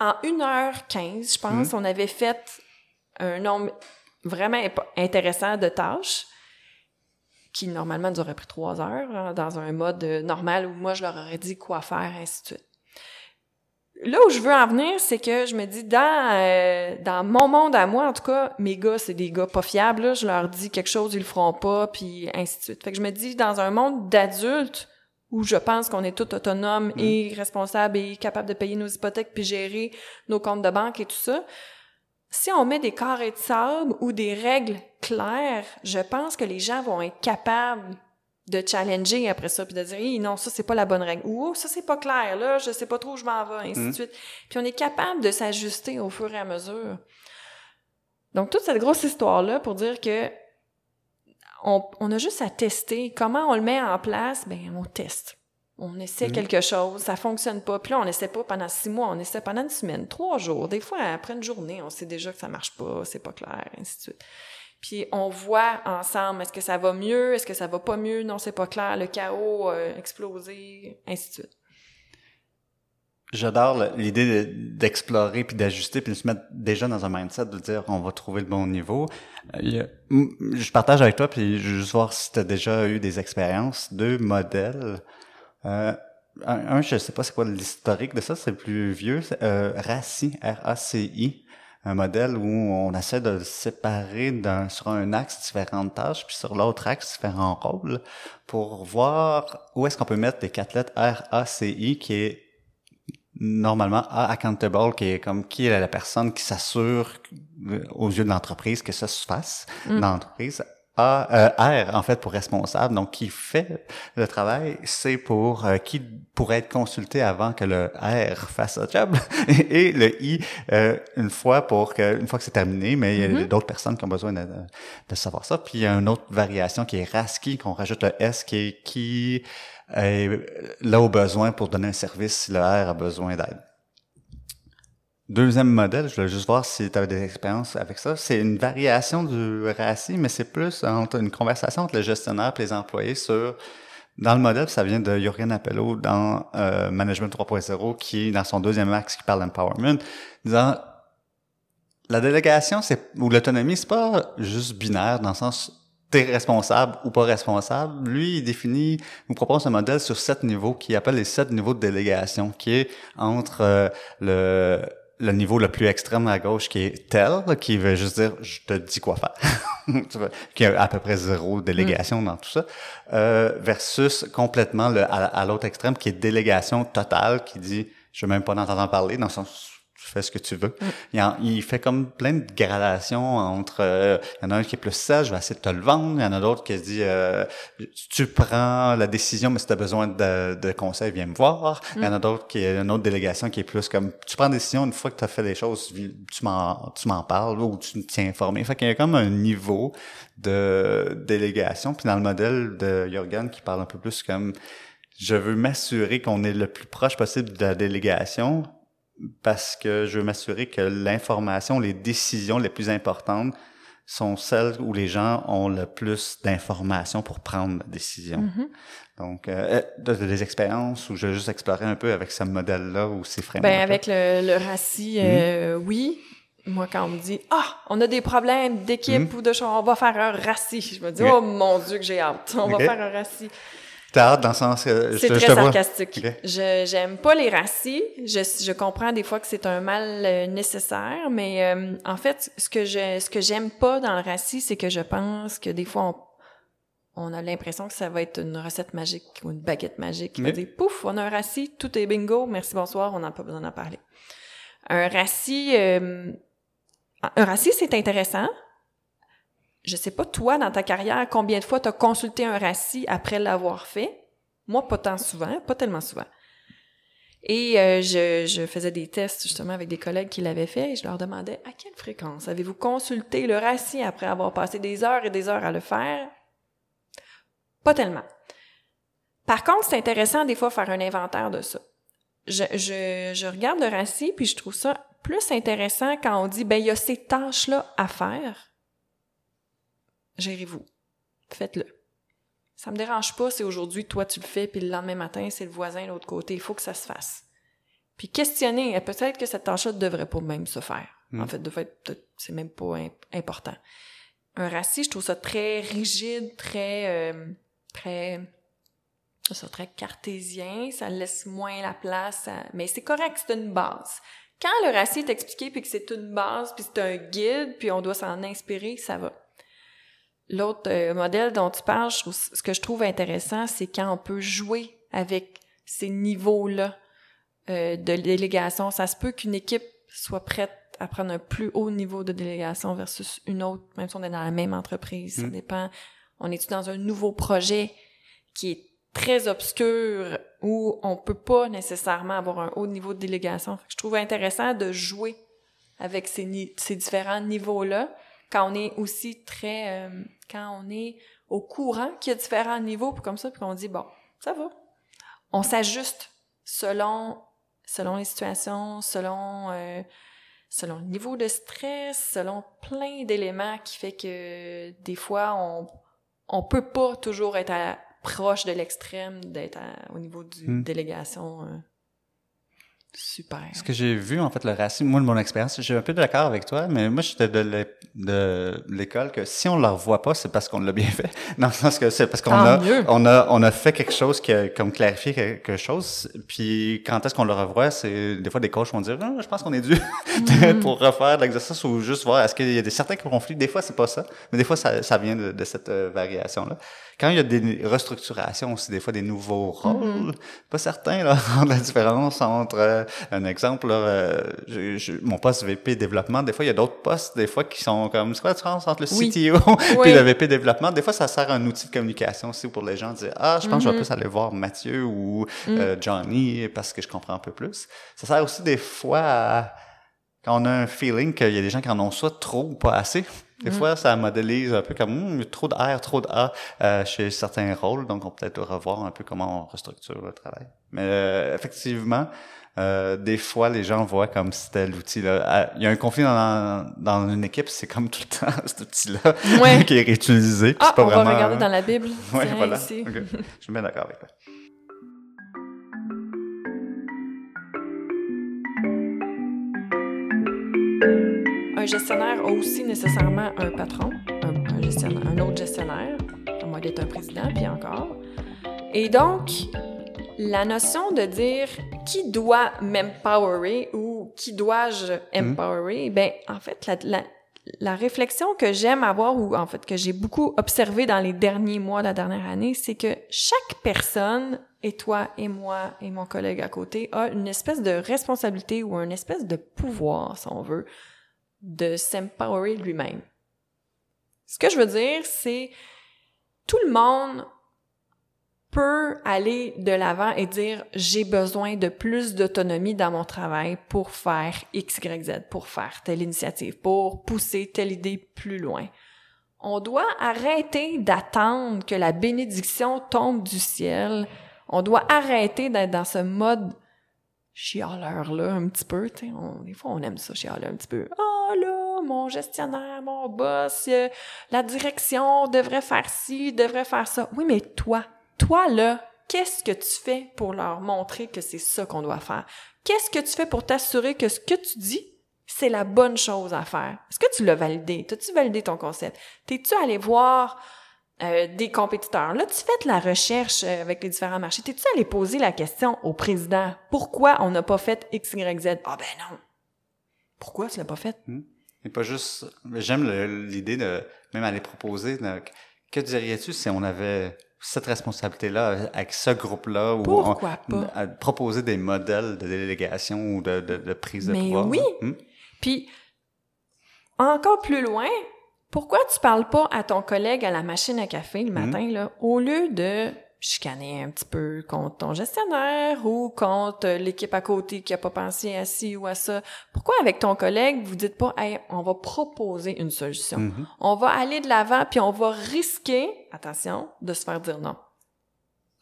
en 1h15, je pense, mm. on avait fait un nombre vraiment intéressant de tâches qui normalement nous aurait pris trois heures hein, dans un mode euh, normal où moi je leur aurais dit quoi faire, ainsi de suite. Là où je veux en venir, c'est que je me dis dans euh, dans mon monde à moi en tout cas, mes gars c'est des gars pas fiables. je leur dis quelque chose ils le feront pas, puis ainsi de suite. Fait que je me dis dans un monde d'adultes où je pense qu'on est tout autonome mm. et responsable et capable de payer nos hypothèques puis gérer nos comptes de banque et tout ça, si on met des carrés de sable ou des règles claires, je pense que les gens vont être capables de challenger après ça puis de dire non ça c'est pas la bonne règle. Ou oh, ça c'est pas clair là je sais pas trop où je m'en vais ainsi de mm. suite. Puis on est capable de s'ajuster au fur et à mesure. Donc toute cette grosse histoire là pour dire que on, on a juste à tester. Comment on le met en place? Ben on teste on essaie mm. quelque chose, ça fonctionne pas. Puis là, on essaie pas pendant six mois, on essaie pendant une semaine, trois jours. Des fois, après une journée, on sait déjà que ça marche pas, c'est pas clair, ainsi de suite. Puis on voit ensemble, est-ce que ça va mieux, est-ce que ça va pas mieux, non, c'est pas clair, le chaos euh, explosé, ainsi de suite. J'adore l'idée d'explorer puis d'ajuster puis de se mettre déjà dans un mindset de dire on va trouver le bon niveau. Euh, je partage avec toi puis je veux juste voir si tu as déjà eu des expériences, deux modèles euh, un, je sais pas c'est quoi l'historique de ça, c'est plus vieux. Euh, RACI, R-A-C-I, un modèle où on essaie de séparer d'un, sur un axe différentes tâches, puis sur l'autre axe différents rôles, pour voir où est-ce qu'on peut mettre les quatre lettres R-A-C-I, qui est normalement A accountable, qui est comme qui est la personne qui s'assure euh, aux yeux de l'entreprise que ça se fasse mm. dans l'entreprise. A, euh, R, en fait, pour responsable, donc qui fait le travail, c'est pour euh, qui pourrait être consulté avant que le R fasse le job, et le I, euh, une fois pour que, une fois que c'est terminé, mais il y a mm-hmm. d'autres personnes qui ont besoin de, de, savoir ça. Puis il y a une autre variation qui est RASKI, qu'on rajoute le S, qui est qui est là au besoin pour donner un service si le R a besoin d'aide. Deuxième modèle, je voulais juste voir si tu avais des expériences avec ça. C'est une variation du RACI, mais c'est plus entre une conversation entre le gestionnaire et les employés sur dans le modèle, ça vient de Jürgen Appello dans euh, Management 3.0, qui dans son deuxième axe qui parle d'empowerment, disant la délégation, c'est ou l'autonomie, c'est pas juste binaire dans le sens t'es responsable ou pas responsable. Lui, il définit, nous propose un modèle sur sept niveaux qui appelle les sept niveaux de délégation, qui est entre euh, le le niveau le plus extrême à gauche qui est tel, qui veut juste dire je te dis quoi faire, qui a à peu près zéro délégation dans tout ça, euh, versus complètement le, à, l'autre extrême qui est délégation totale, qui dit je veux même pas entendre parler, dans le sens fais ce que tu veux. Mm. Il, fait comme plein de gradations entre... Euh, il y en a un qui est plus sage, je vais essayer de te le vendre. Il y en a d'autres qui se dit, euh, tu prends la décision, mais si tu as besoin de, de conseils, viens me voir. Il y en a mm. d'autres qui est une autre délégation qui est plus comme, tu prends la décision, une fois que tu as fait les choses, tu m'en tu m'en parles ou tu tiens informé. Fait qu'il y a comme un niveau de délégation. Puis dans le modèle de Jorgen qui parle un peu plus comme je veux m'assurer qu'on est le plus proche possible de la délégation, parce que je veux m'assurer que l'information, les décisions les plus importantes sont celles où les gens ont le plus d'informations pour prendre la décision. Mhm. Donc, euh, de- des expériences où je vais juste explorer un peu avec ce modèle-là ou ces frameworks. Ben, avec le, le RACI, euh, oui. Moi, quand on me dit, ah, on a des problèmes d'équipe ou de choses, on va faire un RACI. Je me dis, oh mon Dieu, que j'ai hâte. On va faire un RACI. Dans le sens C'est je très te sarcastique. Je j'aime pas les racis. Je, je comprends des fois que c'est un mal euh, nécessaire, mais euh, en fait, ce que je ce que j'aime pas dans le racis, c'est que je pense que des fois on on a l'impression que ça va être une recette magique ou une baguette magique qui va Mais- dire pouf, on a un rassis, tout est bingo, merci bonsoir, on n'a pas besoin d'en parler. Un rassis, euh, un rassis c'est intéressant. Je sais pas toi dans ta carrière combien de fois tu as consulté un rassis après l'avoir fait? Moi pas tant souvent, pas tellement souvent. Et euh, je, faisais des tests justement avec des collègues qui l'avaient fait et je leur demandais à quelle fréquence avez-vous consulté le rassis après avoir passé des heures et des heures à le faire? Pas tellement. Par contre, c'est intéressant des fois faire un inventaire de ça. Je, je, regarde le RACI puis je trouve ça plus intéressant quand on dit ben il y a ces tâches-là à faire. Gérez-vous. Faites-le. Ça me dérange pas si aujourd'hui toi tu le fais puis le lendemain matin c'est le voisin de l'autre côté, il faut que ça se fasse. Puis questionner, peut-être que cette tâche-là ne devrait pas même se faire. En fait, de fait, peut-être c'est même pas im- important. Un RACI, je trouve ça très rigide, très euh, très ça très cartésien, ça laisse moins la place à... mais c'est correct, c'est une base. Quand le RACI est expliqué puis que c'est une base puis c'est un guide puis on doit s'en inspirer, ça va. L'autre euh, modèle dont tu parles, je trouve- ce que je trouve intéressant, c'est quand on peut jouer avec ces niveaux-là euh, de délégation. Ça se peut qu'une équipe soit prête à prendre un plus haut niveau de délégation versus une autre, même si on est dans la même entreprise. Ça Mm. dépend. On est dans un nouveau projet qui est très obscur où on peut pas nécessairement avoir un haut niveau de délégation? Je trouve intéressant de jouer avec ces, ces différents niveaux-là quand on est aussi très euh, quand on est au courant qu'il y a différents niveaux puis comme ça puis qu'on dit bon ça va on s'ajuste selon selon les situations selon euh, selon le niveau de stress selon plein d'éléments qui fait que des fois on on peut pas toujours être à- proche de l'extrême d'être au niveau du Hmm. délégation euh, super Ce que j'ai vu, en fait, le racisme, moi, de mon expérience, je suis un peu d'accord avec toi, mais moi, j'étais de l'é- de l'école que si on ne le revoit pas, c'est parce qu'on l'a bien fait. Dans le sens que c'est parce qu'on a, mieux. on a, on a fait quelque chose qui a comme clarifié quelque chose. Puis quand est-ce qu'on le revoit, c'est des fois des coachs vont dire, Ah, je pense qu'on est dû Mhm. pour refaire l'exercice ou juste voir est-ce qu'il y a des certains conflits. Des fois, c'est pas ça, mais des fois, ça, ça vient de, de cette euh, variation-là. Quand il y a des restructurations aussi, des fois des nouveaux rôles, pas certain là, la différence entre euh, un exemple, là, euh, je- je- mon poste VP développement, des fois il y a d'autres postes, des fois qui sont comme c'est quoi la différence entre le. CTO Oui. puis le VP développement? Des fois ça sert un outil de communication aussi pour les gens de dire ah je pense que je vais Mhm. plus aller voir Mathieu ou Mm. euh, Johnny parce que je comprends un peu plus. Ça sert aussi des fois à quand on a un feeling qu'il y a des gens qui en ont soit trop ou pas assez. Des Mm. fois, ça modélise un peu comme a trop de R, trop de A euh, chez certains rôles, donc on peut peut-être revoir un peu comment on restructure le travail. Mais euh, effectivement, euh, des fois, les gens voient comme si c'était l'outil. là. Ah, Il y a un conflit dans, dans une équipe, c'est comme tout le temps cet outil-là Ouais. qui est réutilisé. ah c'est pas on vraiment... va regarder dans la Bible Tiens, voilà. ici. Je suis bien d'accord avec toi. Un gestionnaire a aussi nécessairement un patron, un, un gestionnaire, un autre gestionnaire, à moins d'être un président, puis encore. Et donc, la notion de dire qui doit m'empowerer ou qui dois-je empowerer, ben en fait, la, la, la réflexion que j'aime avoir ou en fait que j'ai beaucoup observé dans les derniers mois, la dernière année, c'est que chaque personne, et toi et moi et mon collègue à côté, a une espèce de responsabilité ou une espèce de pouvoir, si on veut, de s'empowerer lui-même. Ce que je veux dire, c'est tout le monde peut aller de l'avant et dire j'ai besoin de plus d'autonomie dans mon travail pour faire X, Y, Z, pour faire telle initiative, pour pousser telle idée plus loin. On doit arrêter d'attendre que la bénédiction tombe du ciel. On doit arrêter d'être dans ce mode chialeur là un petit peu, on- des fois on aime ça chialer un petit peu. Ah là, mon gestionnaire, mon boss, euh, la direction devrait faire ci, devrait faire ça. Oui, mais toi, toi là, qu'est-ce que tu fais pour leur montrer que c'est ça qu'on doit faire? Qu'est-ce que tu fais pour t'assurer que ce que tu dis, c'est la bonne chose à faire? Est-ce que tu l'as validé? T'as-tu validé ton concept? T'es-tu allé voir euh, des compétiteurs? Là, tu fais de la recherche euh, avec les différents marchés. T'es-tu allé poser la question au président? Pourquoi on n'a pas fait X, Y, Z? Ah ben non. Pourquoi tu l'as pas fait? Hmm. Et pas juste... J'aime l'idée de même aller proposer... que dirais-tu si on avait cette responsabilité-là avec ce groupe-là ou pas? proposer des modèles de délégation ou de, de, prise de Mais pouvoir. oui. Hmm? Puis encore plus loin, pourquoi tu parles pas à ton collègue à la machine à café le hmm? matin là, au lieu de chicaner un petit peu contre ton gestionnaire ou contre l'équipe à côté qui a pas pensé à ci ou à ça. Pourquoi avec ton collègue, vous dites pas, hey, on va proposer une solution. Mm-hmm. On va aller de l'avant puis on va risquer, attention, de se faire dire non.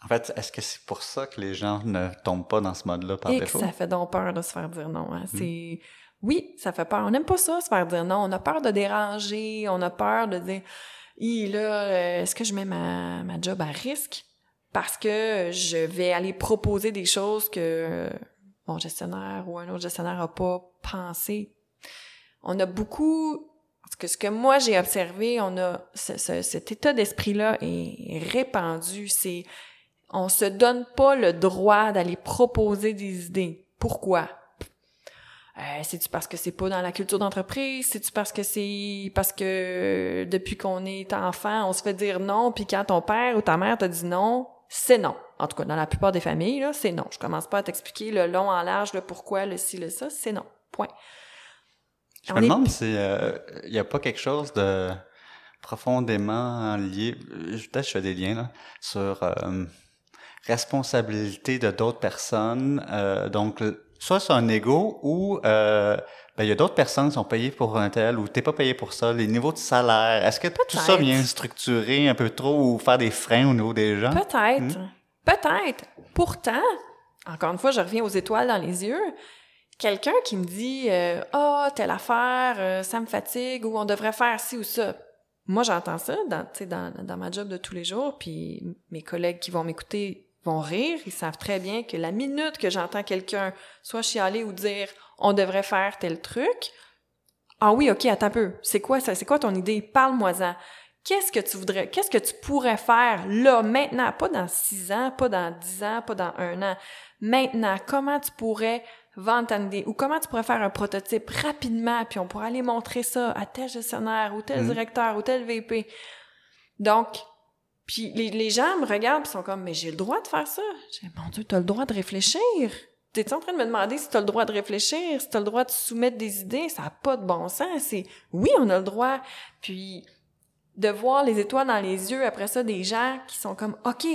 En fait, est-ce que c'est pour ça que les gens ne tombent pas dans ce mode-là par Et défaut? ça fait donc peur de se faire dire non. Hein? Mm. C'est oui, ça fait peur. On n'aime pas ça, se faire dire non. On a peur de déranger. On a peur de dire, là, euh, est-ce que je mets ma, ma job à risque? Parce que je vais aller proposer des choses que mon gestionnaire ou un autre gestionnaire n'a pas pensé. On a beaucoup, parce que ce que moi j'ai observé, on a cet état d'esprit-là est répandu. C'est on se donne pas le droit d'aller proposer des idées. Pourquoi? Euh, c'est-tu parce que c'est pas dans la culture d'entreprise? C'est-tu parce que c'est parce que depuis qu'on est enfant, on se fait dire non, puis quand ton père ou ta mère t'a dit non, c'est non. En tout cas, dans la plupart des familles, c'est non. Je commence pas à t'expliquer le long en large, le pourquoi, le ci, le ça, c'est non. Point. Je me demande s'il n'y euh, a pas quelque chose de profondément lié, peut-être je fais des liens là, sur euh, responsabilité de d'autres personnes. Euh, donc, soit c'est un ego ou ben, il y a d'autres personnes qui sont payées pour un tel ou t'es pas payé pour ça, les niveaux de salaire. Est-ce que tout ça vient structurer un peu trop ou faire des freins au niveau des gens? Peut-être. Hmm? Peut-être. Pourtant, encore une fois, je reviens aux étoiles dans les yeux. Quelqu'un qui me dit euh, Ah, oh, telle affaire, euh, ça me fatigue ou on devrait faire ci ou ça. Moi, j'entends ça dans, dans, dans ma job de tous les jours, puis mes collègues qui vont m'écouter vont rire. Ils savent très bien que la minute que j'entends quelqu'un soit chialer ou dire on devrait faire tel truc. Ah oui, ok, attends un peu. C'est quoi ça? C'est quoi ton idée? Parle-moi-en. Qu'est-ce que tu voudrais, qu'est-ce que tu pourrais faire là, maintenant? Pas dans six ans, pas dans dix ans, pas dans un an. Maintenant, comment tu pourrais vendre ta idée? Ou comment tu pourrais faire un prototype rapidement puis on pourrait aller montrer ça à tel gestionnaire ou tel mm-hmm. directeur ou tel VP. Donc, puis les, les gens me regardent et sont comme, mais j'ai le droit de faire ça. J'ai mon Dieu, t'as le droit de réfléchir. T'es en train de me demander si t'as le droit de réfléchir, si t'as le droit de soumettre des idées, ça a pas de bon sens. C'est oui, on a le droit. Puis de voir les étoiles dans les yeux après ça des gens qui sont comme OK,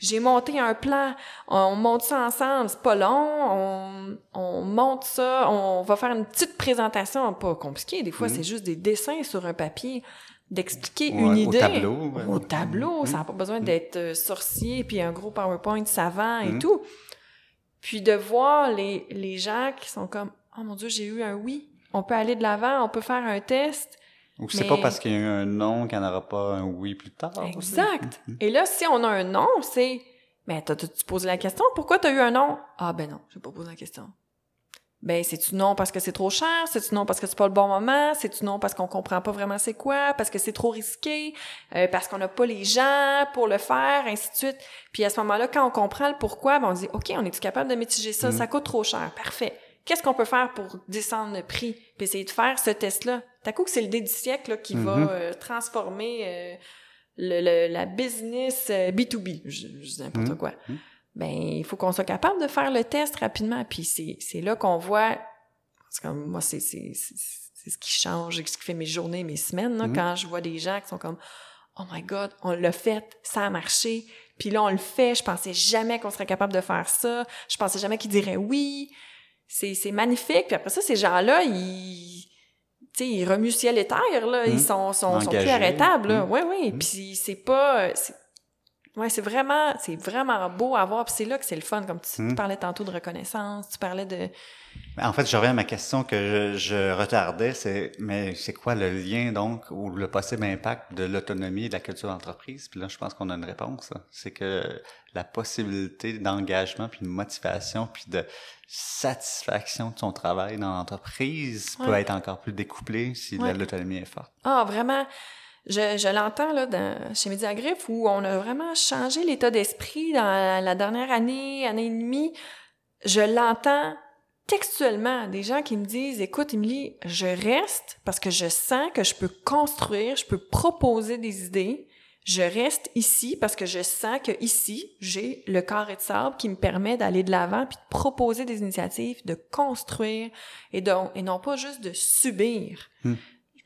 j'ai monté un plan, on monte ça ensemble, c'est pas long, on, on monte ça, on va faire une petite présentation pas compliquée, des fois mhm. c'est juste des dessins sur un papier d'expliquer une idée. au tableau, au tableau, ça n'a pas besoin mhm. d'être euh, sorcier puis un gros PowerPoint savant et tout. Puis de voir les, les gens qui sont comme Oh mon Dieu, j'ai eu un oui. On peut aller de l'avant, on peut faire un test. Ou c'est pas parce qu'il y a eu un non qu'il n'y en aura pas un oui plus tard. Exact. Mm-hmm. Et là, si on a un non, c'est Mais t'as-tu posé la question? Pourquoi t'as eu un non? Ah ben non, j'ai pas posé la question. Ben, c'est-tu non parce que c'est trop cher? C'est-tu non parce que c'est pas le bon moment? C'est-tu non parce qu'on comprend pas vraiment c'est quoi? Parce que c'est trop risqué? Euh, parce qu'on n'a pas les gens pour le faire? Ainsi de suite. Puis à ce moment-là, quand on comprend le pourquoi, ben on dit, OK, on est-tu capable de mitiger ça? Ça mm. coûte trop cher. Parfait. Qu'est-ce qu'on peut faire pour descendre le prix? Puis essayer de faire ce test-là? T'as coup que c'est le dé du siècle là, qui va mm-hmm. euh, transformer euh, le, la business B2B. Je, je dis n'importe mm. quoi. Ben il faut qu'on soit capable de faire le test rapidement. Puis c'est, c'est là qu'on voit, parce que moi, c'est, c'est, c'est, ce qui change, ce qui fait mes journées, mes semaines, là, mm-hmm. quand je vois des gens qui sont comme Oh my God, on l'a fait, ça a marché. Puis là, on le fait. Je pensais jamais qu'on serait capable de faire ça. Je pensais jamais qu'ils diraient oui. C'est, c'est magnifique. Puis après ça, ces gens-là, ils, tu sais, ils remuent ciel et terre, là. Ils mm-hmm. sont, sont, sont plus arrêtables, là. Oui, oui. Puis c'est pas, Ouais, c'est vraiment, c'est vraiment beau à voir. Puis c'est là que c'est le fun, comme tu, hmm. parlais tantôt de reconnaissance, tu parlais de. En fait, je reviens à ma question que je, je retardais, c'est mais c'est quoi le lien donc ou le possible impact de l'autonomie et de la culture d'entreprise? Puis là, je pense qu'on a une réponse. C'est que la possibilité d'engagement, puis de motivation, puis de satisfaction de son travail dans l'entreprise peut être encore plus découplée si l'autonomie est forte. Ah, vraiment. Je, je l'entends là dans, chez Mediagriffe où on a vraiment changé l'état d'esprit dans la dernière année, année et demie. Je l'entends textuellement des gens qui me disent écoute Émilie, je reste parce que je sens que je peux construire, je peux proposer des idées. Je reste ici parce que je sens que ici, j'ai le carré de sable qui me permet d'aller de l'avant puis de proposer des initiatives, de construire et et non pas juste de subir. Hmm.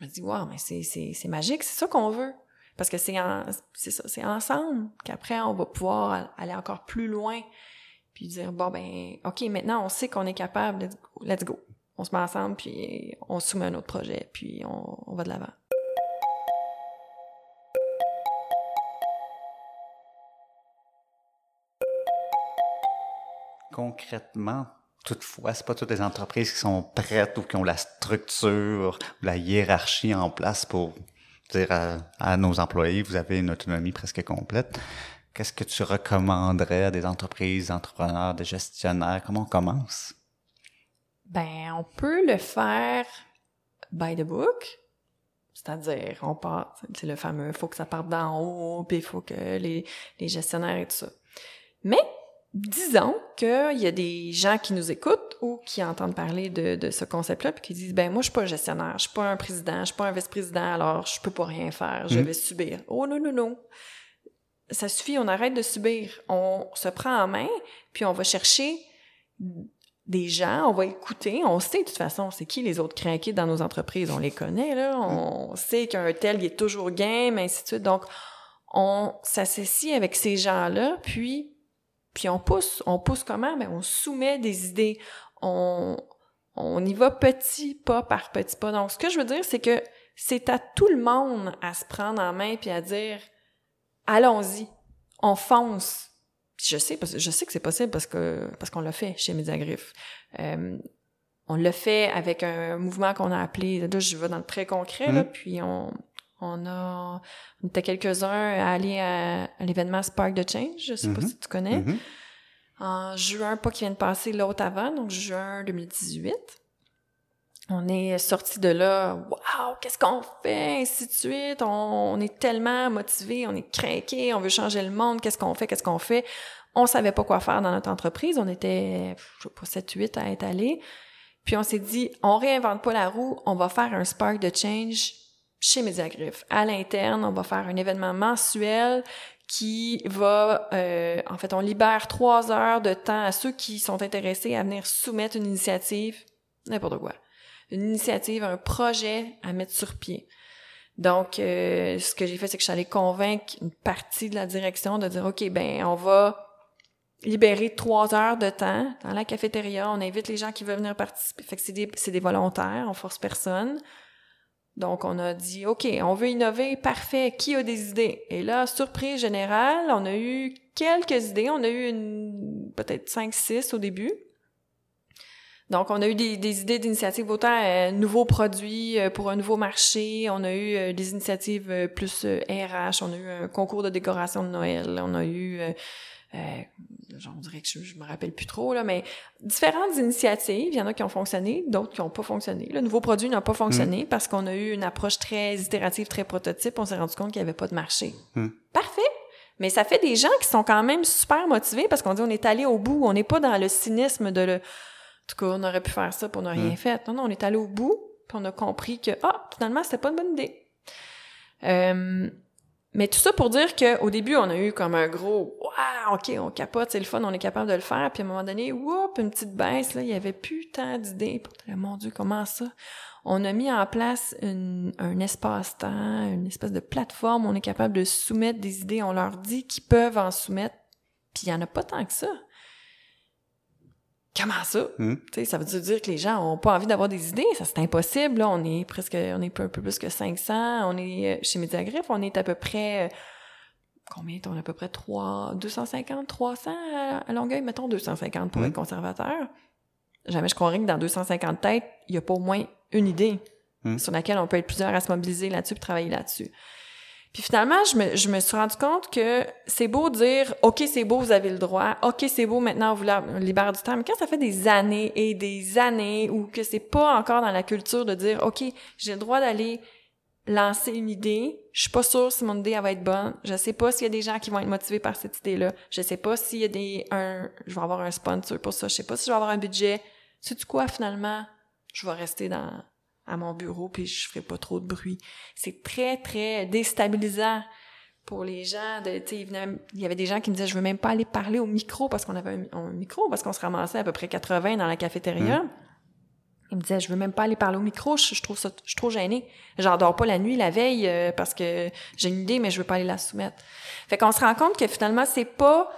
Je me dis wow, mais c'est magique, c'est ça qu'on veut. Parce que c'est ça, c'est ensemble qu'après on va pouvoir aller encore plus loin puis dire bon ben ok maintenant on sait qu'on est capable let's go, on se met ensemble puis on soumet un autre projet puis on, va de l'avant concrètement toutefois c'est pas toutes les entreprises qui sont prêtes ou qui ont la structure ou la hiérarchie en place pour dire à nos employés vous avez une autonomie presque complète Qu'est-ce que tu recommanderais à des entreprises, entrepreneurs, des gestionnaires? Comment on commence? Ben, on peut le faire by the book. C'est-à-dire, on part, c'est le fameux, faut que ça parte d'en haut, puis il faut que les, les gestionnaires et tout ça. Mais, disons qu'il y a des gens qui nous écoutent ou qui entendent parler de, de ce concept-là, puis qui disent, ben moi, je suis pas un gestionnaire, je suis pas un président, je suis pas un vice-président, alors je peux pas rien faire, je mmh. vais subir. Oh non, non, non ça suffit, on arrête de subir. On se prend en main, puis on va chercher des gens, on va écouter, on sait de toute façon c'est qui les autres craqués dans nos entreprises, on les connaît là, on sait qu'un tel il est toujours game, ainsi de suite. Donc on s'associe avec ces gens-là, puis puis on pousse, on pousse comment? Ben on soumet des idées, on on y va petit pas par petit pas. Donc ce que je veux dire c'est que c'est à tout le monde à se prendre en main puis à dire allons-y, on fonce. je sais, parce, je sais que c'est possible parce que parce qu'on l'a fait chez Mediagriffe. Euh, on l'a fait avec un mouvement qu'on a appelé, là je vais dans le très concret, là, mm-hmm. puis on, on a, on était quelques-uns à aller à, l'événement Spark de Change, je sais pas mm-hmm. si tu connais. Mm-hmm. En juin, pas qui vient de passer, l'autre avant, donc juin 2018 on est sorti de là, waouh, qu'est-ce qu'on fait, ainsi de suite. On, est tellement motivé, on est craqué, on veut changer le monde, qu'est-ce qu'on fait, qu'est-ce qu'on fait. On savait pas quoi faire dans notre entreprise, on était, je sais pas, 7, 8 à être allés. Puis on s'est dit, on réinvente pas la roue, on va faire un spark de change chez Mediagriffe. À l'interne, on va faire un événement mensuel qui va, euh, en fait, on libère trois heures de temps à ceux qui sont intéressés à venir soumettre une initiative, n'importe quoi une initiative, un projet à mettre sur pied. Donc, euh, ce que j'ai fait, c'est que allée convaincre une partie de la direction de dire, OK, ben, on va libérer trois heures de temps dans la cafétéria. On invite les gens qui veulent venir participer. Fait que c'est des, c'est des volontaires, on force personne. Donc, on a dit, OK, on veut innover, parfait. Qui a des idées? Et là, surprise générale, on a eu quelques idées. On a eu une, peut-être cinq, six au début. Donc, on a eu des, des idées d'initiatives autant euh, nouveaux produits euh, pour un nouveau marché, on a eu euh, des initiatives euh, plus RH, on a eu un concours de décoration de Noël, on a eu, on dirait que je, je, me rappelle plus trop là, mais différentes initiatives. Il y en a qui ont fonctionné, d'autres qui n'ont pas fonctionné. Le nouveau produit n'a pas fonctionné mm. parce qu'on a eu une approche très itérative, très prototype. On s'est rendu compte qu'il n'y avait pas de marché. Mm. Parfait. Mais ça fait des gens qui sont quand même super motivés parce qu'on dit on est allé au bout, on n'est pas dans le cynisme de le en tout cas, on aurait pu faire ça pour ne rien mm. fait. Non, non, on est allé au bout, puis on a compris que, ah, finalement, c'était pas une bonne idée. Euh, mais tout ça pour dire qu'au début, on a eu comme un gros Waouh, OK, on capote, c'est le fun, on est capable de le faire. Puis à un moment donné, whoop, une petite baisse, là, il y avait plus tant d'idées. Mon Dieu, comment ça? On a mis en place un espace-temps, une espèce de plateforme on est capable de soumettre des idées. On leur dit qu'ils peuvent en soumettre. Puis il y en a pas tant que ça. Comment ça? Hmm. Ça veut dire que les gens ont pas envie d'avoir des idées? Ça, c'est impossible. Là. On est presque, on est un peu plus que 500. On est, euh, chez Mediagriffe, on est à peu près, euh, combien? On a à peu près 3, 250, 300 à, Longueuil, mettons 250 pour hmm. être conservateur. jamais je croirais que dans 250 têtes, il y a pas au moins une idée Hmm. sur laquelle on peut être plusieurs à se mobiliser là-dessus et travailler là-dessus. Puis finalement, je me, je me suis rendu compte que c'est beau dire « OK, c'est beau, vous avez le droit. OK, c'est beau, maintenant, on vous libère du temps. » Mais quand ça fait des années et des années ou que c'est pas encore dans la culture de dire « OK, j'ai le droit d'aller lancer une idée. Je suis pas sûre si mon idée elle va être bonne. Je sais pas s'il y a des gens qui vont être motivés par cette idée-là. Je sais pas s'il y a des un je vais avoir un sponsor pour ça. Je sais pas si je vais avoir un budget. Sais tu quoi finalement? Je vais rester dans à mon bureau puis je ferai pas trop de bruit. C'est très très déstabilisant pour les gens de tu sais il y avait des gens qui me disaient je veux même pas aller parler au micro parce qu'on avait un, un micro parce qu'on se ramassait à peu près 80 dans la cafétéria. Il me disait, je veux même pas aller parler au micro, je, je trouve ça, je suis trop gênée. J'en dors pas la nuit, la veille, euh, parce que j'ai une idée, mais je veux pas aller la soumettre. Fait qu'on se rend compte que finalement, c'est pas,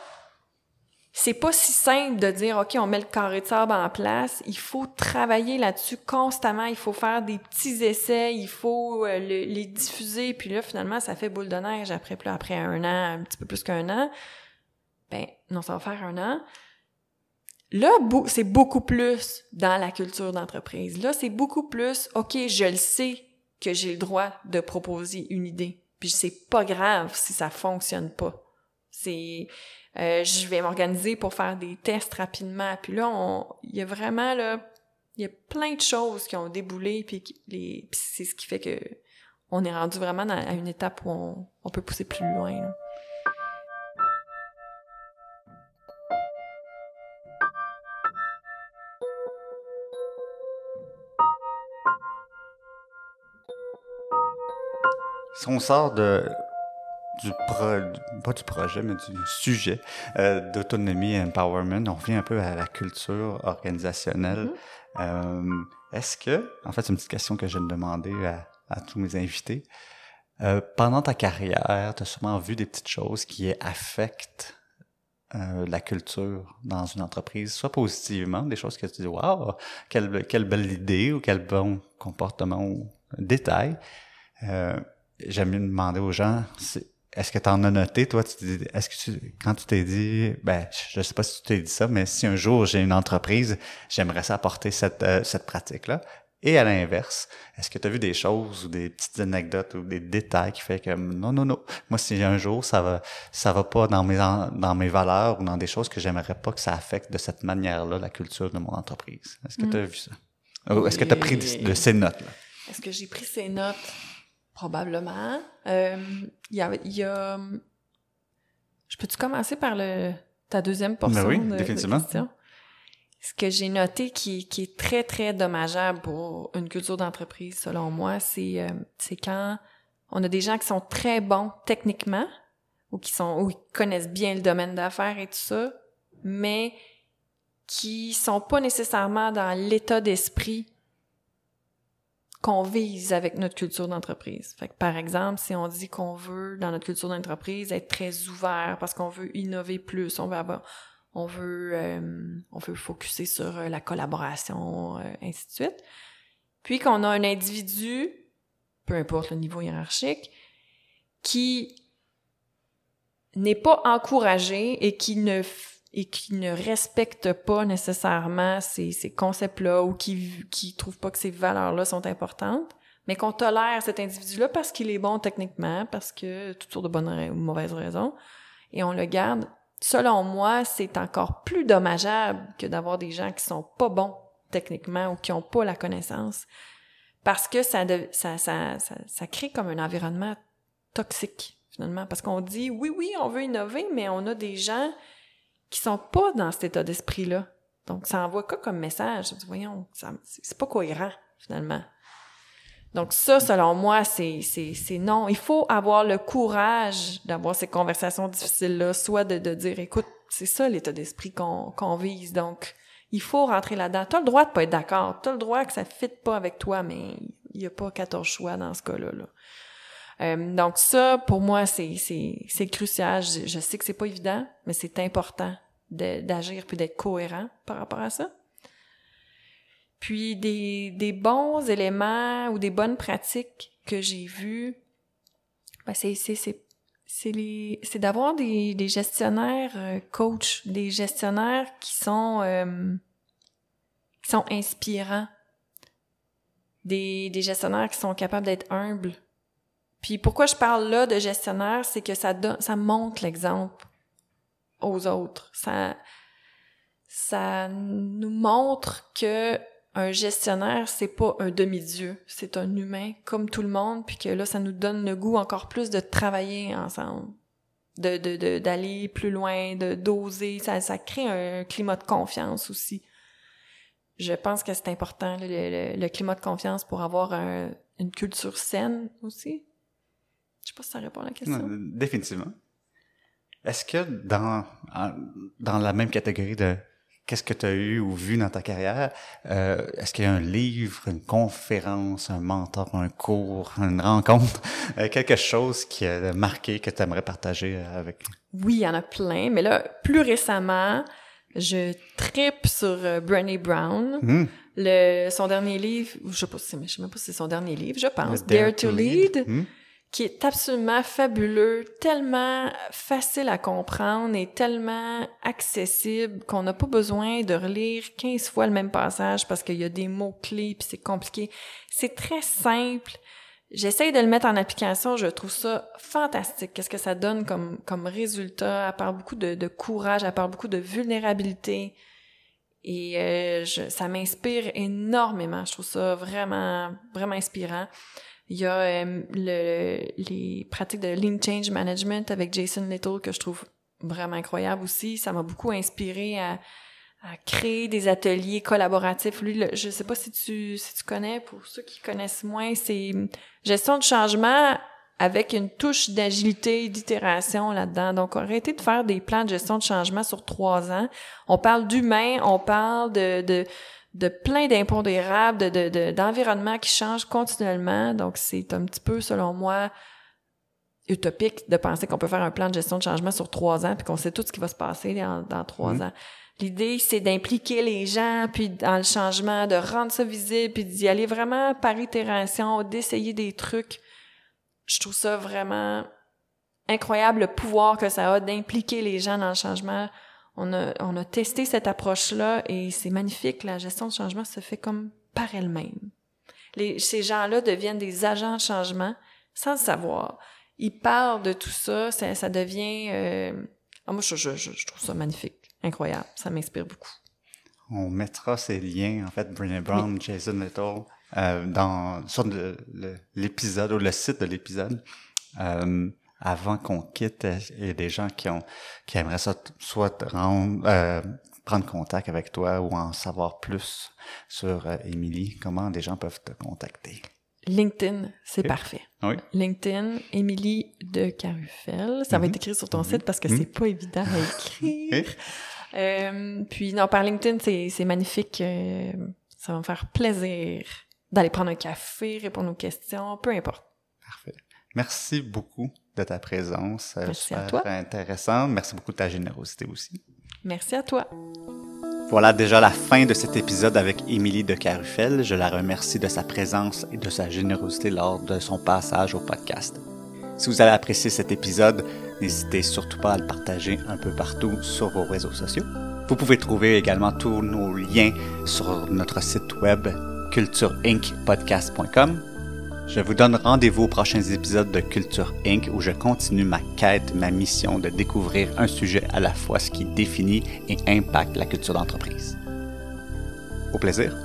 c'est pas si simple de dire, OK, on met le carré de sable en place. Il faut travailler là-dessus constamment. Il faut faire des petits essais. Il faut euh, le- les diffuser. Puis là, finalement, ça fait boule de neige après, là, après un an, un petit peu plus qu'un an. Ben, non, ça va faire un an. Là, c'est beaucoup plus dans la culture d'entreprise. Là, c'est beaucoup plus, OK, je le sais que j'ai le droit de proposer une idée. Puis c'est pas grave si ça fonctionne pas. C'est, euh, je vais m'organiser pour faire des tests rapidement. Puis là, il y a vraiment là, il y a plein de choses qui ont déboulé. Puis, puis c'est ce qui fait que on est rendu vraiment à une étape où on, on peut pousser plus loin. là. Si on sort de du pro, pas du projet, mais du sujet euh, d'autonomie et empowerment, on revient un peu à la culture organisationnelle. Euh, Est-ce que, en fait, c'est une petite question que de demander à, à tous mes invités. Euh, pendant ta carrière, tu as sûrement vu des petites choses qui affectent euh, la culture dans une entreprise, soit positivement, des choses que tu dis, waouh, quelle, quelle belle idée ou quel bon comportement ou détail. Euh, J'aime mieux demander aux gens, est-ce que tu en as noté, toi, est-ce que tu, quand tu t'es dit, ben, je sais pas si tu t'es dit ça, mais si un jour j'ai une entreprise, j'aimerais ça apporter cette, euh, cette pratique-là. Et à l'inverse, est-ce que tu as vu des choses ou des petites anecdotes ou des détails qui fait que non, non, non, moi si un jour ça va, ça va pas dans mes, dans mes valeurs ou dans des choses que j'aimerais pas que ça affecte de cette manière-là la culture de mon entreprise? Est-ce que tu as vu ça? Ou est-ce que tu as pris de, de ces notes-là? Est-ce que j'ai pris ces notes? Probablement. Euh, Il y a... il y a- Je peux-tu commencer par le ta deuxième portion Ben oui, de, définitivement. question? Ce que j'ai noté qui, qui est très, très dommageable pour une culture d'entreprise, selon moi, c'est euh, c'est quand on a des gens qui sont très bons techniquement ou qui sont ou qui connaissent bien le domaine d'affaires et tout ça, mais qui sont pas nécessairement dans l'état d'esprit qu'on vise avec notre culture d'entreprise. Fait que par exemple, si on dit qu'on veut dans notre culture d'entreprise être très ouvert parce qu'on veut innover plus, on veut avoir on veut euh, on veut focuser sur euh, la collaboration euh, ainsi de suite. Puis qu'on a un individu, peu importe le niveau hiérarchique, qui n'est pas encouragé et qui ne et qui ne respecte pas nécessairement ces, ces concepts-là ou qui qui trouve pas que ces valeurs-là sont importantes, mais qu'on tolère cet individu-là parce qu'il est bon techniquement, parce que toutes sortes de bonnes ou mauvaises raisons, et on le garde. Selon moi, c'est encore plus dommageable que d'avoir des gens qui sont pas bons techniquement ou qui ont pas la connaissance, parce que ça, ça, ça, ça crée comme un environnement toxique finalement, parce qu'on dit oui, oui, on veut innover, mais on a des gens qui sont pas dans cet état d'esprit-là. Donc, ça envoie quoi comme message? Voyons, c'est pas cohérent, finalement. Donc, ça, selon moi, c'est, non. Il faut avoir le courage d'avoir ces conversations difficiles-là, soit de, de dire, écoute, c'est ça l'état d'esprit qu'on, qu'on vise. Donc, il faut rentrer là-dedans. T'as le droit de pas être d'accord. T'as le droit que ça fitte pas avec toi, mais il y a pas 14 choix dans ce cas-là, là. Euh, donc ça, pour moi, c'est c'est c'est crucial. Je, sais que c'est pas évident, mais c'est important d'agir puis d'être cohérent par rapport à ça. Puis des des bons éléments ou des bonnes pratiques que j'ai vues, ben c'est c'est c'est c'est les c'est d'avoir des des gestionnaires euh, coach, des gestionnaires qui sont euh, qui sont inspirants, des, des gestionnaires qui sont capables d'être humbles. Puis pourquoi je parle là de gestionnaire, c'est que ça donne, ça montre l'exemple aux autres. Ça, ça nous montre que un gestionnaire, c'est pas un demi-dieu, c'est un humain comme tout le monde, puis que là, ça nous donne le goût encore plus de travailler ensemble, de d'aller de, plus loin, de d'oser. Ça, ça crée un climat de confiance aussi. Je pense que c'est important le, le, climat de confiance pour avoir une culture saine aussi. Je sais pas si ça répond à la question. définitivement. Est-ce que dans dans la même catégorie de qu'est-ce que tu as eu ou vu dans ta carrière? Euh, est-ce qu'il y a un livre, une conférence, un mentor, un cours, une rencontre, euh, quelque chose qui a marqué que tu aimerais partager avec? Oui, il y en a plein, mais là, plus récemment, je tripe sur euh, Brené Brown. Hmm. Le, son dernier livre, je sais pas si, je sais même pas si c'est son dernier livre, je pense, Dare, to, Lead. Hmm qui est absolument fabuleux, tellement facile à comprendre et tellement accessible qu'on n'a pas besoin de relire 15 fois le même passage parce qu'il y a des mots-clés puis c'est compliqué. C'est très simple. J'essaye de le mettre en application, je trouve ça fantastique. Qu'est-ce que ça donne comme, comme résultat? Elle parle beaucoup de, courage, elle parle beaucoup de vulnérabilité. Et euh, ça m'inspire énormément. Je trouve ça vraiment, vraiment inspirant. Il y a euh, le, les pratiques de Lean Change Management avec Jason Little que je trouve vraiment incroyable aussi. Ça m'a beaucoup inspiré à, à, créer des ateliers collaboratifs. Lui, le, je sais pas si tu, si tu connais, pour ceux qui connaissent moins, c'est gestion de changement avec une touche d'agilité, d'itération là-dedans. Donc, arrêtez de faire des plans de gestion de changement sur trois ans. On parle d'humain, on parle de, de de plein d'impondérables, de, de, d'environnements qui changent continuellement. Donc, c'est un petit peu, selon moi, utopique de penser qu'on peut faire un plan de gestion de changement sur trois ans puis qu'on sait tout ce qui va se passer dans, dans trois mmh. ans. L'idée, c'est d'impliquer les gens, puis dans le changement, de rendre ça visible, puis d'y aller vraiment par itération, d'essayer des trucs. Je trouve ça vraiment incroyable le pouvoir que ça a d'impliquer les gens dans le changement on a, on a testé cette approche-là et c'est magnifique. La gestion de changement se fait comme par elle-même. Les, ces gens-là deviennent des agents de changement sans le savoir. Ils parlent de tout ça, ça, ça devient... Euh... Ah, moi, je, je, je, trouve ça magnifique, incroyable. Ça m'inspire beaucoup. On mettra ces liens, en fait, Brené Brown, Jason Little, euh, dans, sur l'épisode ou le site de l'épisode. Euh, avant qu'on quitte, il y a des gens qui ont qui aimeraient ça, soit rendre, euh, prendre contact avec toi ou en savoir plus sur euh, Émilie. Comment des gens peuvent te contacter? LinkedIn, c'est parfait. Oui? LinkedIn, Émilie de Carufel. Ça va être mhm. écrit sur ton mhm. site parce que c'est mhm. pas évident à écrire. euh, puis non, par LinkedIn, c'est magnifique. Ça va me faire plaisir d'aller prendre un café, répondre aux questions, peu importe. Parfait. Merci beaucoup de ta présence. Euh, Merci à toi. intéressant. Merci beaucoup de ta générosité aussi. Merci à toi. Voilà déjà la fin de cet épisode avec Émilie de Carufel. Je la remercie de sa présence et de sa générosité lors de son passage au podcast. Si vous avez apprécié cet épisode, n'hésitez surtout pas à le partager un peu partout sur vos réseaux sociaux. Vous pouvez trouver également tous nos liens sur notre site web cultureincpodcast.com je vous donne rendez-vous aux prochains épisodes de Culture Inc. où je continue ma quête, ma mission de découvrir un sujet à la fois ce qui définit et impacte la culture d'entreprise. Au plaisir!